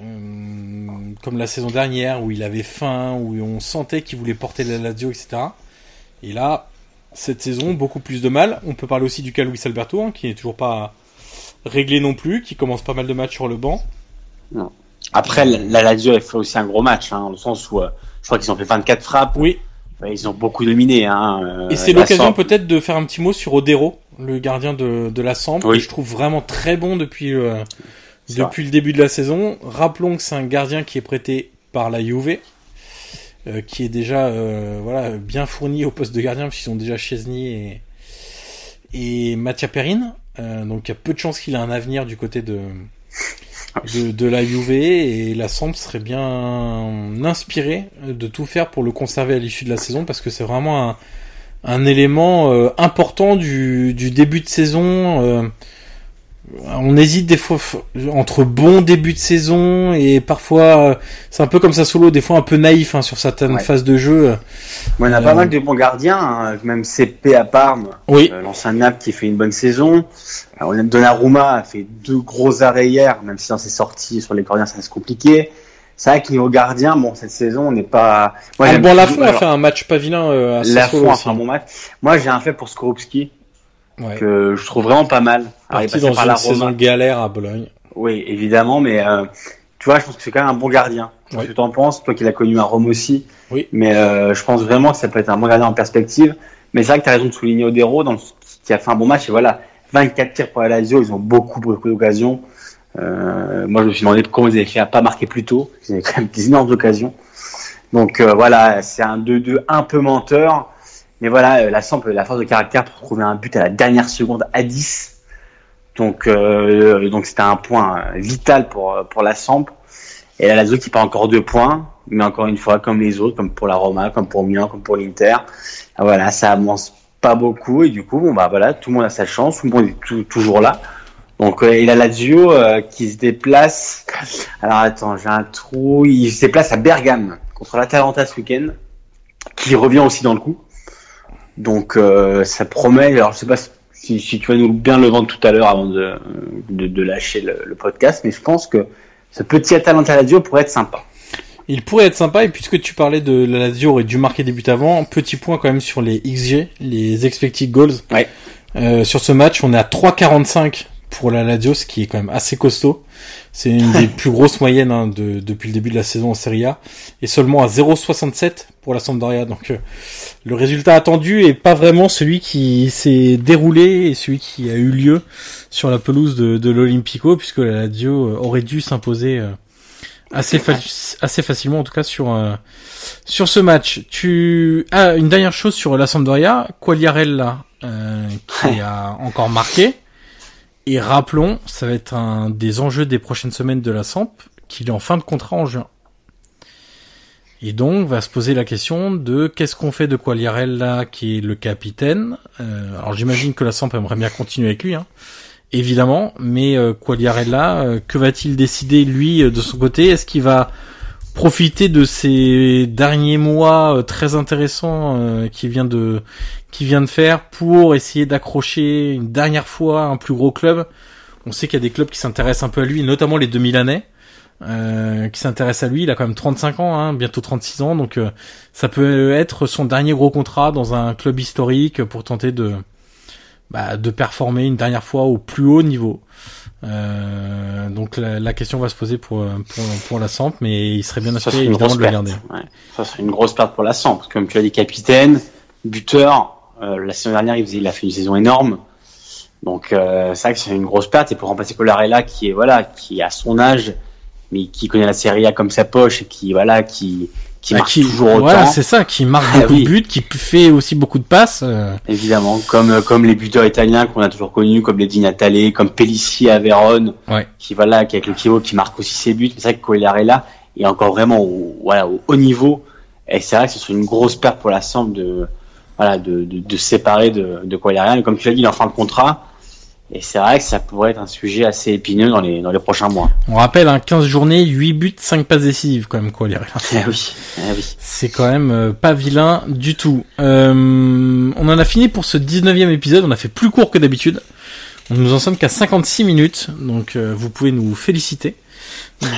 euh, comme la saison dernière où il avait faim, où on sentait qu'il voulait porter la Lazio, etc. Et là, cette saison, beaucoup plus de mal. On peut parler aussi du cas Luis Alberto, hein, qui n'est toujours pas réglé non plus, qui commence pas mal de matchs sur le banc. Après, la, la Lazio a fait aussi un gros match, hein, dans le sens où, euh, je crois qu'ils ont fait 24 frappes, Oui, Ouais, ils ont beaucoup dominé. Hein, euh, et c'est l'occasion Samp. peut-être de faire un petit mot sur Odero, le gardien de, de la Samp, Oui. que je trouve vraiment très bon depuis, euh, depuis le début de la saison. Rappelons que c'est un gardien qui est prêté par la Juve, euh, qui est déjà euh, voilà bien fourni au poste de gardien, puisqu'ils ont déjà Chesney et, et Mattia Perrine. donc il y a peu de chances qu'il ait un avenir du côté de de, de la Juve et la Samp serait bien inspiré de tout faire pour le conserver à l'issue de la saison parce que c'est vraiment un, un élément euh, important du, du, début de saison. Euh, on hésite des fois entre bon début de saison et parfois euh, c'est un peu comme ça solo, des fois un peu naïf hein, sur certaines phases de jeu. on a pas mal de bons gardiens, hein, même CP à Parme, oui. l'ancien Nap qui fait une bonne saison. Donnarumma a fait deux gros arrêts hier, même si dans ses sorties sur les gardiens ça reste compliqué. C'est vrai que niveau gardien, bon, cette saison, on n'est pas. Moi, ah, bon, Lafont a fait un match pas vilain. Euh, Lafont a fait un bon match. Moi, j'ai un fait pour Skorupski, que je trouve vraiment pas mal. Parti dans par une saison galère à Bologne. Oui, évidemment, mais euh, tu vois, je pense que c'est quand même un bon gardien. Qu'est-ce que tu en penses, toi qui l'as connu à Rome aussi. Oui. Mais euh, je pense vraiment que ça peut être un bon gardien en perspective. Mais c'est vrai que tu as raison de souligner Odero, dans qui a fait un bon match. Et voilà, 24 tirs pour la Lazio, ils ont beaucoup, beaucoup d'occasions. Euh, moi, je me suis demandé comment ils avaient fait à pas marquer plus tôt. Ils avaient quand même des énormes occasions. Donc euh, voilà, c'est un 2-2 un peu menteur. Mais voilà, euh, la Samp la force de caractère pour trouver un but à la dernière seconde à 10. Donc donc c'était un point vital pour pour la Samp. Et la Lazio qui part encore deux points, mais encore une fois comme les autres, comme pour la Roma, comme pour Milan, comme pour l'Inter. Voilà, ça avance pas beaucoup et du coup bon bah voilà, tout le monde a sa chance, tout le monde est toujours là. Donc euh, il a Lazio euh, qui se déplace. Alors attends, j'ai un trou. Il se déplace à Bergame contre l'Atalanta ce week-end, qui revient aussi dans le coup. Donc euh, ça promet. Alors je sais pas si, si, tu vas nous bien le vendre tout à l'heure avant de, de, de lâcher le, le, podcast, mais je pense que ce petit Atalanta Lazio pourrait être sympa. Il pourrait être sympa et puisque tu parlais de la Lazio aurait dû marquer des buts avant, petit point quand même sur les XG, les expected goals. Ouais. Euh, sur ce match, on est à 3,45 pour la Lazio, ce qui est quand même assez costaud. C'est une des (laughs) plus grosses moyennes hein, de, depuis le début de la saison en Serie A, et seulement à 0,67 pour la Sampdoria. Donc euh, le résultat attendu est pas vraiment celui qui s'est déroulé et celui qui a eu lieu sur la pelouse de, de l'Olympico, puisque la Lazio euh, aurait dû s'imposer euh, assez, assez facilement, en tout cas sur sur ce match. Tu ah une dernière chose sur la Sampdoria, Quagliarella euh, qui a encore marqué. Et rappelons, ça va être un des enjeux des prochaines semaines de la SAMP, qu'il est en fin de contrat en juin. Et donc, va se poser la question de qu'est-ce qu'on fait de Quagliarella, qui est le capitaine. Euh, alors, j'imagine que la SAMP aimerait bien continuer avec lui, hein, évidemment. Mais euh, Quagliarella, euh, que va-t-il décider lui de son côté? Est-ce qu'il va profiter de ces derniers mois euh, très intéressants euh, qu'il vient de qui vient de faire pour essayer d'accrocher une dernière fois un plus gros club. On sait qu'il y a des clubs qui s'intéressent un peu à lui, notamment les 2000 années. Euh, qui s'intéressent à lui, il a quand même 35 ans, hein, bientôt 36 ans, donc ça peut être son dernier gros contrat dans un club historique pour tenter de bah, de performer une dernière fois au plus haut niveau. Euh, donc la, question va se poser pour, pour, pour la Samp, mais il serait bien inspiré évidemment de le garder. Ouais. Ça serait une grosse perte pour la Samp, comme tu as dit, capitaine, buteur. Euh, la saison dernière, il, faisait, il a fait une saison énorme. Donc euh, c'est vrai que c'est une grosse perte et pour remplacer Colarella qui est voilà qui a son âge mais qui connaît la Serie A comme sa poche et qui voilà qui qui bah, marque toujours autant. Voilà, c'est ça, qui marque ah beaucoup de buts, qui fait aussi beaucoup de passes. Euh. Évidemment, comme euh, comme les buteurs italiens qu'on a toujours connus, comme les Di Natale, comme Pellissier à Vérone, ouais. qui voilà, qui avec le Chievo, qui marque aussi ses buts. C'est vrai que Coilarella est encore vraiment au, voilà au haut niveau. Et c'est vrai que ce serait une grosse perte pour Samp de voilà de, de, de séparer de de Mais comme tu l'as dit, il est en fin de contrat. Et c'est vrai que ça pourrait être un sujet assez épineux dans les, dans les prochains mois. On rappelle, hein, 15 journées, 8 buts, 5 passes décisives quand même, quoi, les (laughs) eh oui, eh oui. C'est quand même euh, pas vilain du tout. Euh, on en a fini pour ce 19e épisode, on a fait plus court que d'habitude. Nous en sommes qu'à 56 minutes, donc euh, vous pouvez nous féliciter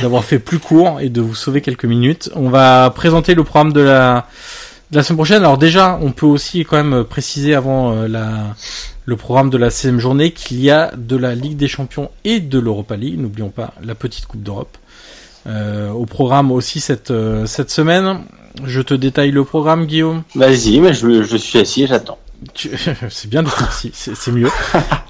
d'avoir fait plus court et de vous sauver quelques minutes. On va présenter le programme de la la semaine prochaine. Alors déjà, on peut aussi quand même préciser avant la le programme de la 16 journée qu'il y a de la Ligue des Champions et de l'Europa League. N'oublions pas la petite Coupe d'Europe. Euh, au programme aussi cette euh, cette semaine. Je te détaille le programme, Guillaume. Vas-y, mais je, je suis assis et j'attends. (laughs) c'est bien d'être assis, c'est mieux.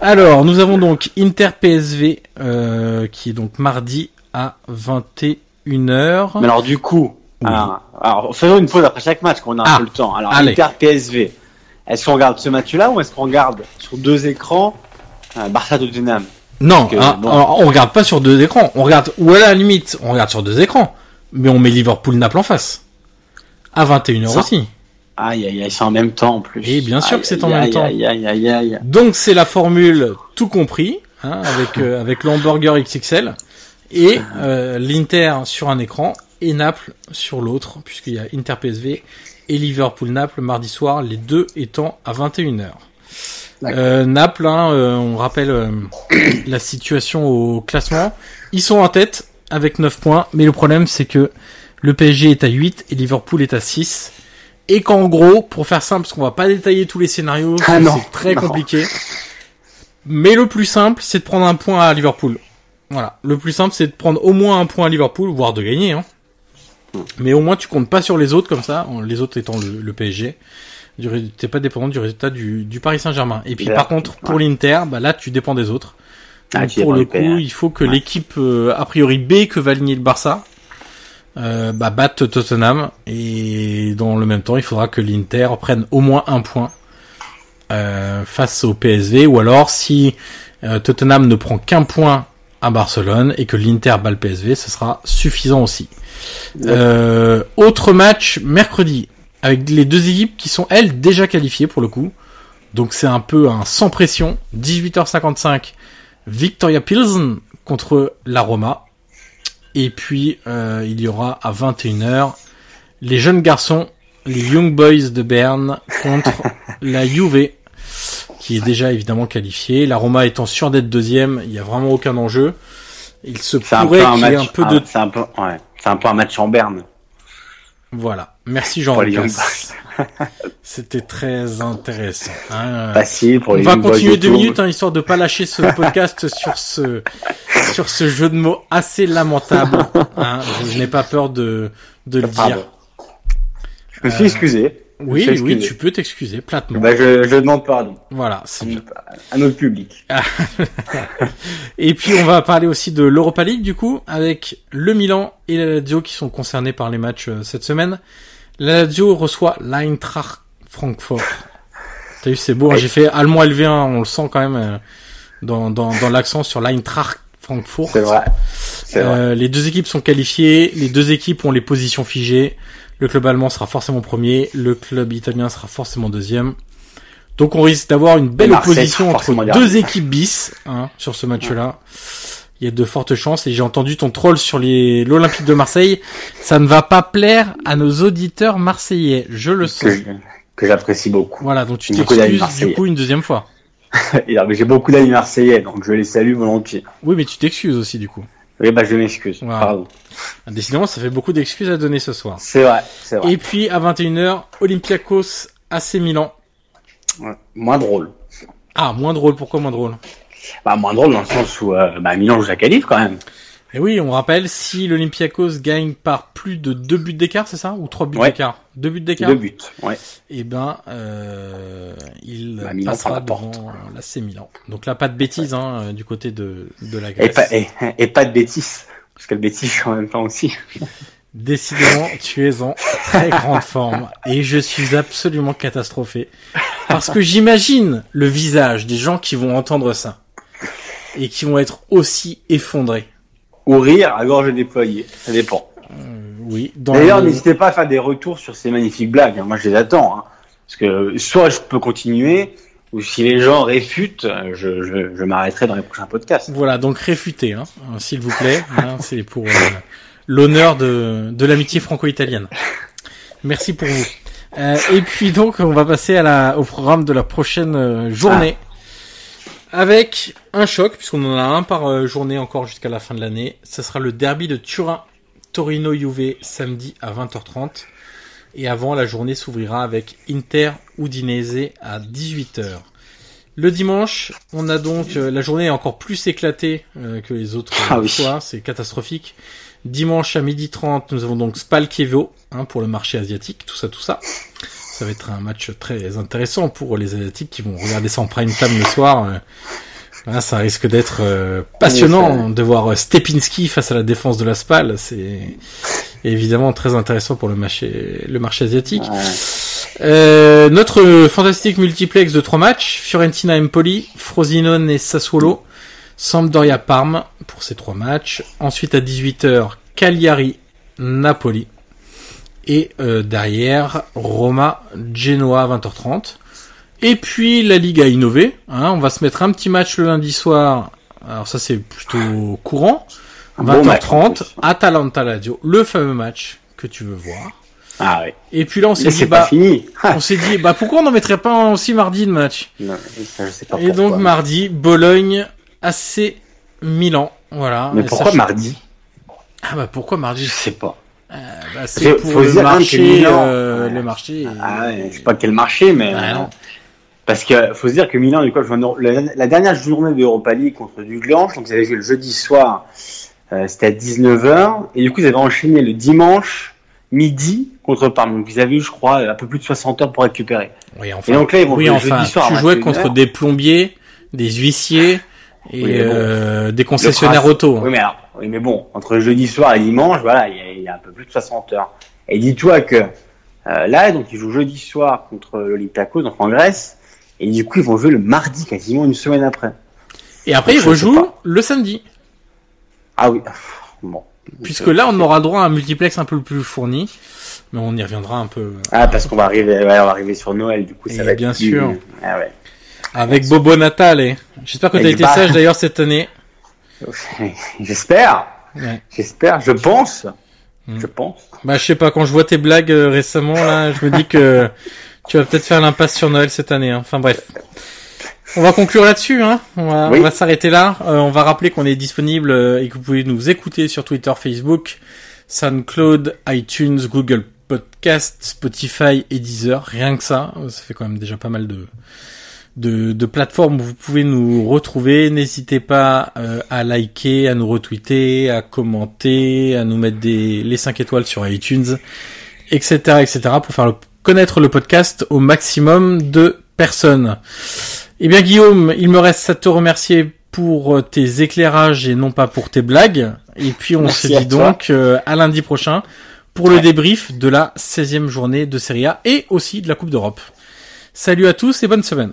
Alors, nous avons donc Inter PSV euh, qui est donc mardi à 21h. Mais alors du coup, alors, faisons une pause après chaque match qu'on a un ah, peu le temps. Alors Inter PSV. Est-ce qu'on regarde ce match-là ou est-ce qu'on regarde sur deux écrans euh, Barça Tottenham Non, que, hein, bon. on regarde pas sur deux écrans. On regarde, ou à la limite, on regarde sur deux écrans. Mais on met Liverpool-Naples en face. À 21h Ça. aussi. Aïe, aïe, aïe, c'est en même temps en plus. Et bien sûr que c'est en Aïe, même aïe, temps. Aïe, aïe, aïe, aïe. Donc c'est la formule tout compris, hein, avec, euh, avec l'hamburger XXL. Et euh, l'Inter sur un écran et Naples sur l'autre, puisqu'il y a Inter PSV et Liverpool-Naples mardi soir, les deux étant à 21h. D'accord. Euh, Naples, hein, euh, on rappelle euh, la situation au classement. Ils sont en tête avec 9 points, mais le problème c'est que le PSG est à 8 et Liverpool est à 6. Et qu'en gros, pour faire simple, parce qu'on va pas détailler tous les scénarios, Ah c'est très non. compliqué. Mais le plus simple, c'est de prendre un point à Liverpool. Voilà. Le plus simple, c'est de prendre au moins un point à Liverpool, voire de gagner. Hein. Mais au moins, tu comptes pas sur les autres comme ça, les autres étant le, le PSG. T'es pas dépendant du résultat du, du Paris Saint-Germain. Et puis par contre, pour l'Inter, bah là, tu dépends des autres. Ah, Donc, pour le coup, il faut que Ouais. l'équipe euh, a priori B que va aligner le Barça euh, bah, batte Tottenham. Et dans le même temps, il faudra que l'Inter prenne au moins un point euh, face au PSV. Ou alors, si euh, Tottenham ne prend qu'un point à Barcelone et que l'Inter bat le PSV, ce sera suffisant aussi. Euh, autre match mercredi avec les deux équipes qui sont elles déjà qualifiées pour le coup. Donc c'est un peu un sans pression. 18h55, Victoria Pilsen contre la Roma. Et puis euh, il y aura à 21h les jeunes garçons, les Young Boys de Berne contre (laughs) la Juve qui est déjà évidemment qualifiée. La Roma étant sûre d'être deuxième, il n'y a vraiment aucun enjeu. Il se C'est un pourrait peu un qu'il y ait match. un peu de C'est un peu, ouais. Un peu un match en berne. Voilà. Merci Jean. (laughs) C'était très intéressant. hein. Facile pour On les va Young Boys continuer de deux minutes, hein, histoire de pas lâcher ce (laughs) podcast sur ce sur ce jeu de mots assez lamentable. hein. Je, n'ai pas peur de de le Pardon. dire. Je me suis excusé. Oui, oui, tu peux t'excuser platement. Bah, je, je demande pardon Voilà, c'est à notre public. (laughs) Et puis on va parler aussi de l'Europa League du coup avec le Milan et la Lazio qui sont concernés par les matchs euh, cette semaine. La Lazio reçoit l'Eintracht Francfort. T'as vu c'est beau, hein, j'ai fait allemand LV1, on le sent quand même euh, dans dans, dans l'accent sur l'Eintracht Francfort. C'est vrai. C'est vrai. Euh, les deux équipes sont qualifiées, les deux équipes ont les positions figées. Le club allemand sera forcément premier, le club italien sera forcément deuxième. Donc on risque d'avoir une belle opposition entre deux équipes bis hein, sur ce match-là. Il y a de fortes chances et j'ai entendu ton troll sur les l'Olympique de Marseille. Ça ne va pas plaire à nos auditeurs marseillais, je le sens. Que, que j'apprécie beaucoup. Voilà, donc tu t'excuses du coup une deuxième fois. (laughs) J'ai beaucoup d'amis marseillais, donc je les salue volontiers. Oui, mais tu t'excuses aussi du coup. Oui, bah, je m'excuse. Voilà. Pardon. Décidément, ça fait beaucoup d'excuses à donner ce soir. C'est vrai, c'est vrai. Et puis à 21h, Olympiakos AC Milan. Ouais. Moins drôle. Ah, moins drôle, pourquoi moins drôle? Bah, moins drôle dans le sens où, euh, bah, Milan joue la qualif quand même. Et oui, on rappelle, si l'Olympiakos gagne par plus de deux buts d'écart, c'est ça Ou trois buts Ouais. d'écart Deux buts d'écart Deux buts. Ouais. Eh ben, euh, il Bah, Milan passera la devant l'AC Milan. Donc là, pas de bêtises hein, euh, du côté de, de la Et Grèce. pas, et, et pas de bêtises. Parce que le bêtise en même temps aussi. (laughs) Décidément, tu es en très grande forme et je suis absolument catastrophé parce que j'imagine le visage des gens qui vont entendre ça et qui vont être aussi effondrés. Ou rire à gorge déployée. Ça dépend. Oui. Dans D'ailleurs, le- n'hésitez pas à faire des retours sur ces magnifiques blagues. Moi, je les attends. Hein. Parce que soit je peux continuer, ou si les gens réfutent, euh, je, je, je m'arrêterai dans les prochains podcasts. Voilà, donc réfuté, hein, euh, s'il vous plaît. hein, (laughs) c'est pour euh, l'honneur de, de l'amitié franco-italienne. Merci pour vous. Euh, et puis donc, on va passer à la, au programme de la prochaine euh, journée. Avec un choc, puisqu'on en a un par euh, journée encore jusqu'à la fin de l'année. Ce sera le derby de Turin, Torino-Juve, samedi à 20h30. Et avant, la journée s'ouvrira avec Inter Udinese à 18h. Le dimanche, on a donc euh, la journée est encore plus éclatée euh, que les autres Ah oui. fois, c'est catastrophique. Dimanche à 12h30, nous avons donc Spal Kievo hein, pour le marché asiatique, tout ça, tout ça. Ça va être un match très intéressant pour les asiatiques qui vont regarder ça en prime time le soir. euh. Ça risque d'être euh, passionnant de voir euh, Stepinski face à la défense de la Spal. C'est évidemment très intéressant pour le marché, le marché asiatique. Ouais. Euh, notre fantastique multiplex de trois matchs, Fiorentina Empoli, Frosinone et Sassuolo, Sampdoria Parme pour ces trois matchs. Ensuite à 18h, Cagliari Napoli. Et euh, derrière, Roma Genoa à 20h30. Et puis la Ligue a innové. Hein, on va se mettre un petit match le lundi soir. Alors ça c'est plutôt courant. 20h30, Atalanta Lazio, le fameux match que tu veux voir. Ah oui. Et puis là, on s'est dit, bah, fini. (laughs) on s'est dit, bah, pourquoi on n'en mettrait pas aussi mardi le match? Non, ça, je sais pas Et pourquoi. donc, mardi, Bologne, AC Milan. Voilà. Mais Et pourquoi ça- mardi? Ah, bah, pourquoi Je mardi? sais pas. Euh, bah, c'est Faut- pour faut le dire, que marché, Milan- euh, Ouais. le marché. Ah ouais, je sais pas quel marché, mais euh, non. parce que faut se dire que Milan, du coup, la, la dernière journée de Europa League contre Duglange, donc ils avaient joué le jeudi soir, euh, c'était à 19h, et du coup ils avaient enchaîné le dimanche midi contre Parme. Donc ils avaient eu, je crois, un peu plus de 60 heures pour récupérer. Oui, enfin. Et donc là, ils vont oui, enfin, jeudi soir tu jouais 21h. contre des plombiers, des huissiers et Oui, mais bon. euh, des concessionnaires auto. hein. Oui, mais alors, oui, mais bon, entre jeudi soir et dimanche, voilà, il y, a, il y a un peu plus de 60 heures. Et dis-toi que euh, là, donc ils jouent jeudi soir contre l'Olympiakos, donc en Grèce, et du coup ils vont jouer le mardi, quasiment une semaine après. Et après, Donc, ils rejouent le samedi. Ah oui, bon. Puisque là, on aura droit à un multiplex un peu plus fourni. Mais on y reviendra un peu. Ah, parce qu'on va arriver, ouais, on va arriver sur Noël, du coup, ça Et va être bien sûr. Ah ouais. Avec Bobo Natale. J'espère que tu as Avec été sage d'ailleurs cette année. (laughs) J'espère, Ouais. j'espère, je pense, Hmm. je pense. Bah je sais pas, quand je vois tes blagues euh, récemment là, je me dis que (laughs) tu vas peut-être faire l'impasse sur Noël cette année. hein. Enfin bref. On va conclure là-dessus, hein. On va, Oui. on va s'arrêter là. Euh, on va rappeler qu'on est disponible euh, et que vous pouvez nous écouter sur Twitter, Facebook, SoundCloud, iTunes, Google Podcast, Spotify et Deezer. Rien que ça, ça fait quand même déjà pas mal de de, de plateformes où vous pouvez nous retrouver. N'hésitez pas euh, à liker, à nous retweeter, à commenter, à nous mettre des les 5 étoiles sur iTunes, etc., etc. pour faire le- connaître le podcast au maximum de personnes. Eh bien Guillaume, il me reste à te remercier pour euh, tes éclairages et non pas pour tes blagues. Et puis on Merci se dit donc euh, à lundi prochain pour le débrief de la 16e journée de Serie A et aussi de la Coupe d'Europe. Salut à tous et bonne semaine.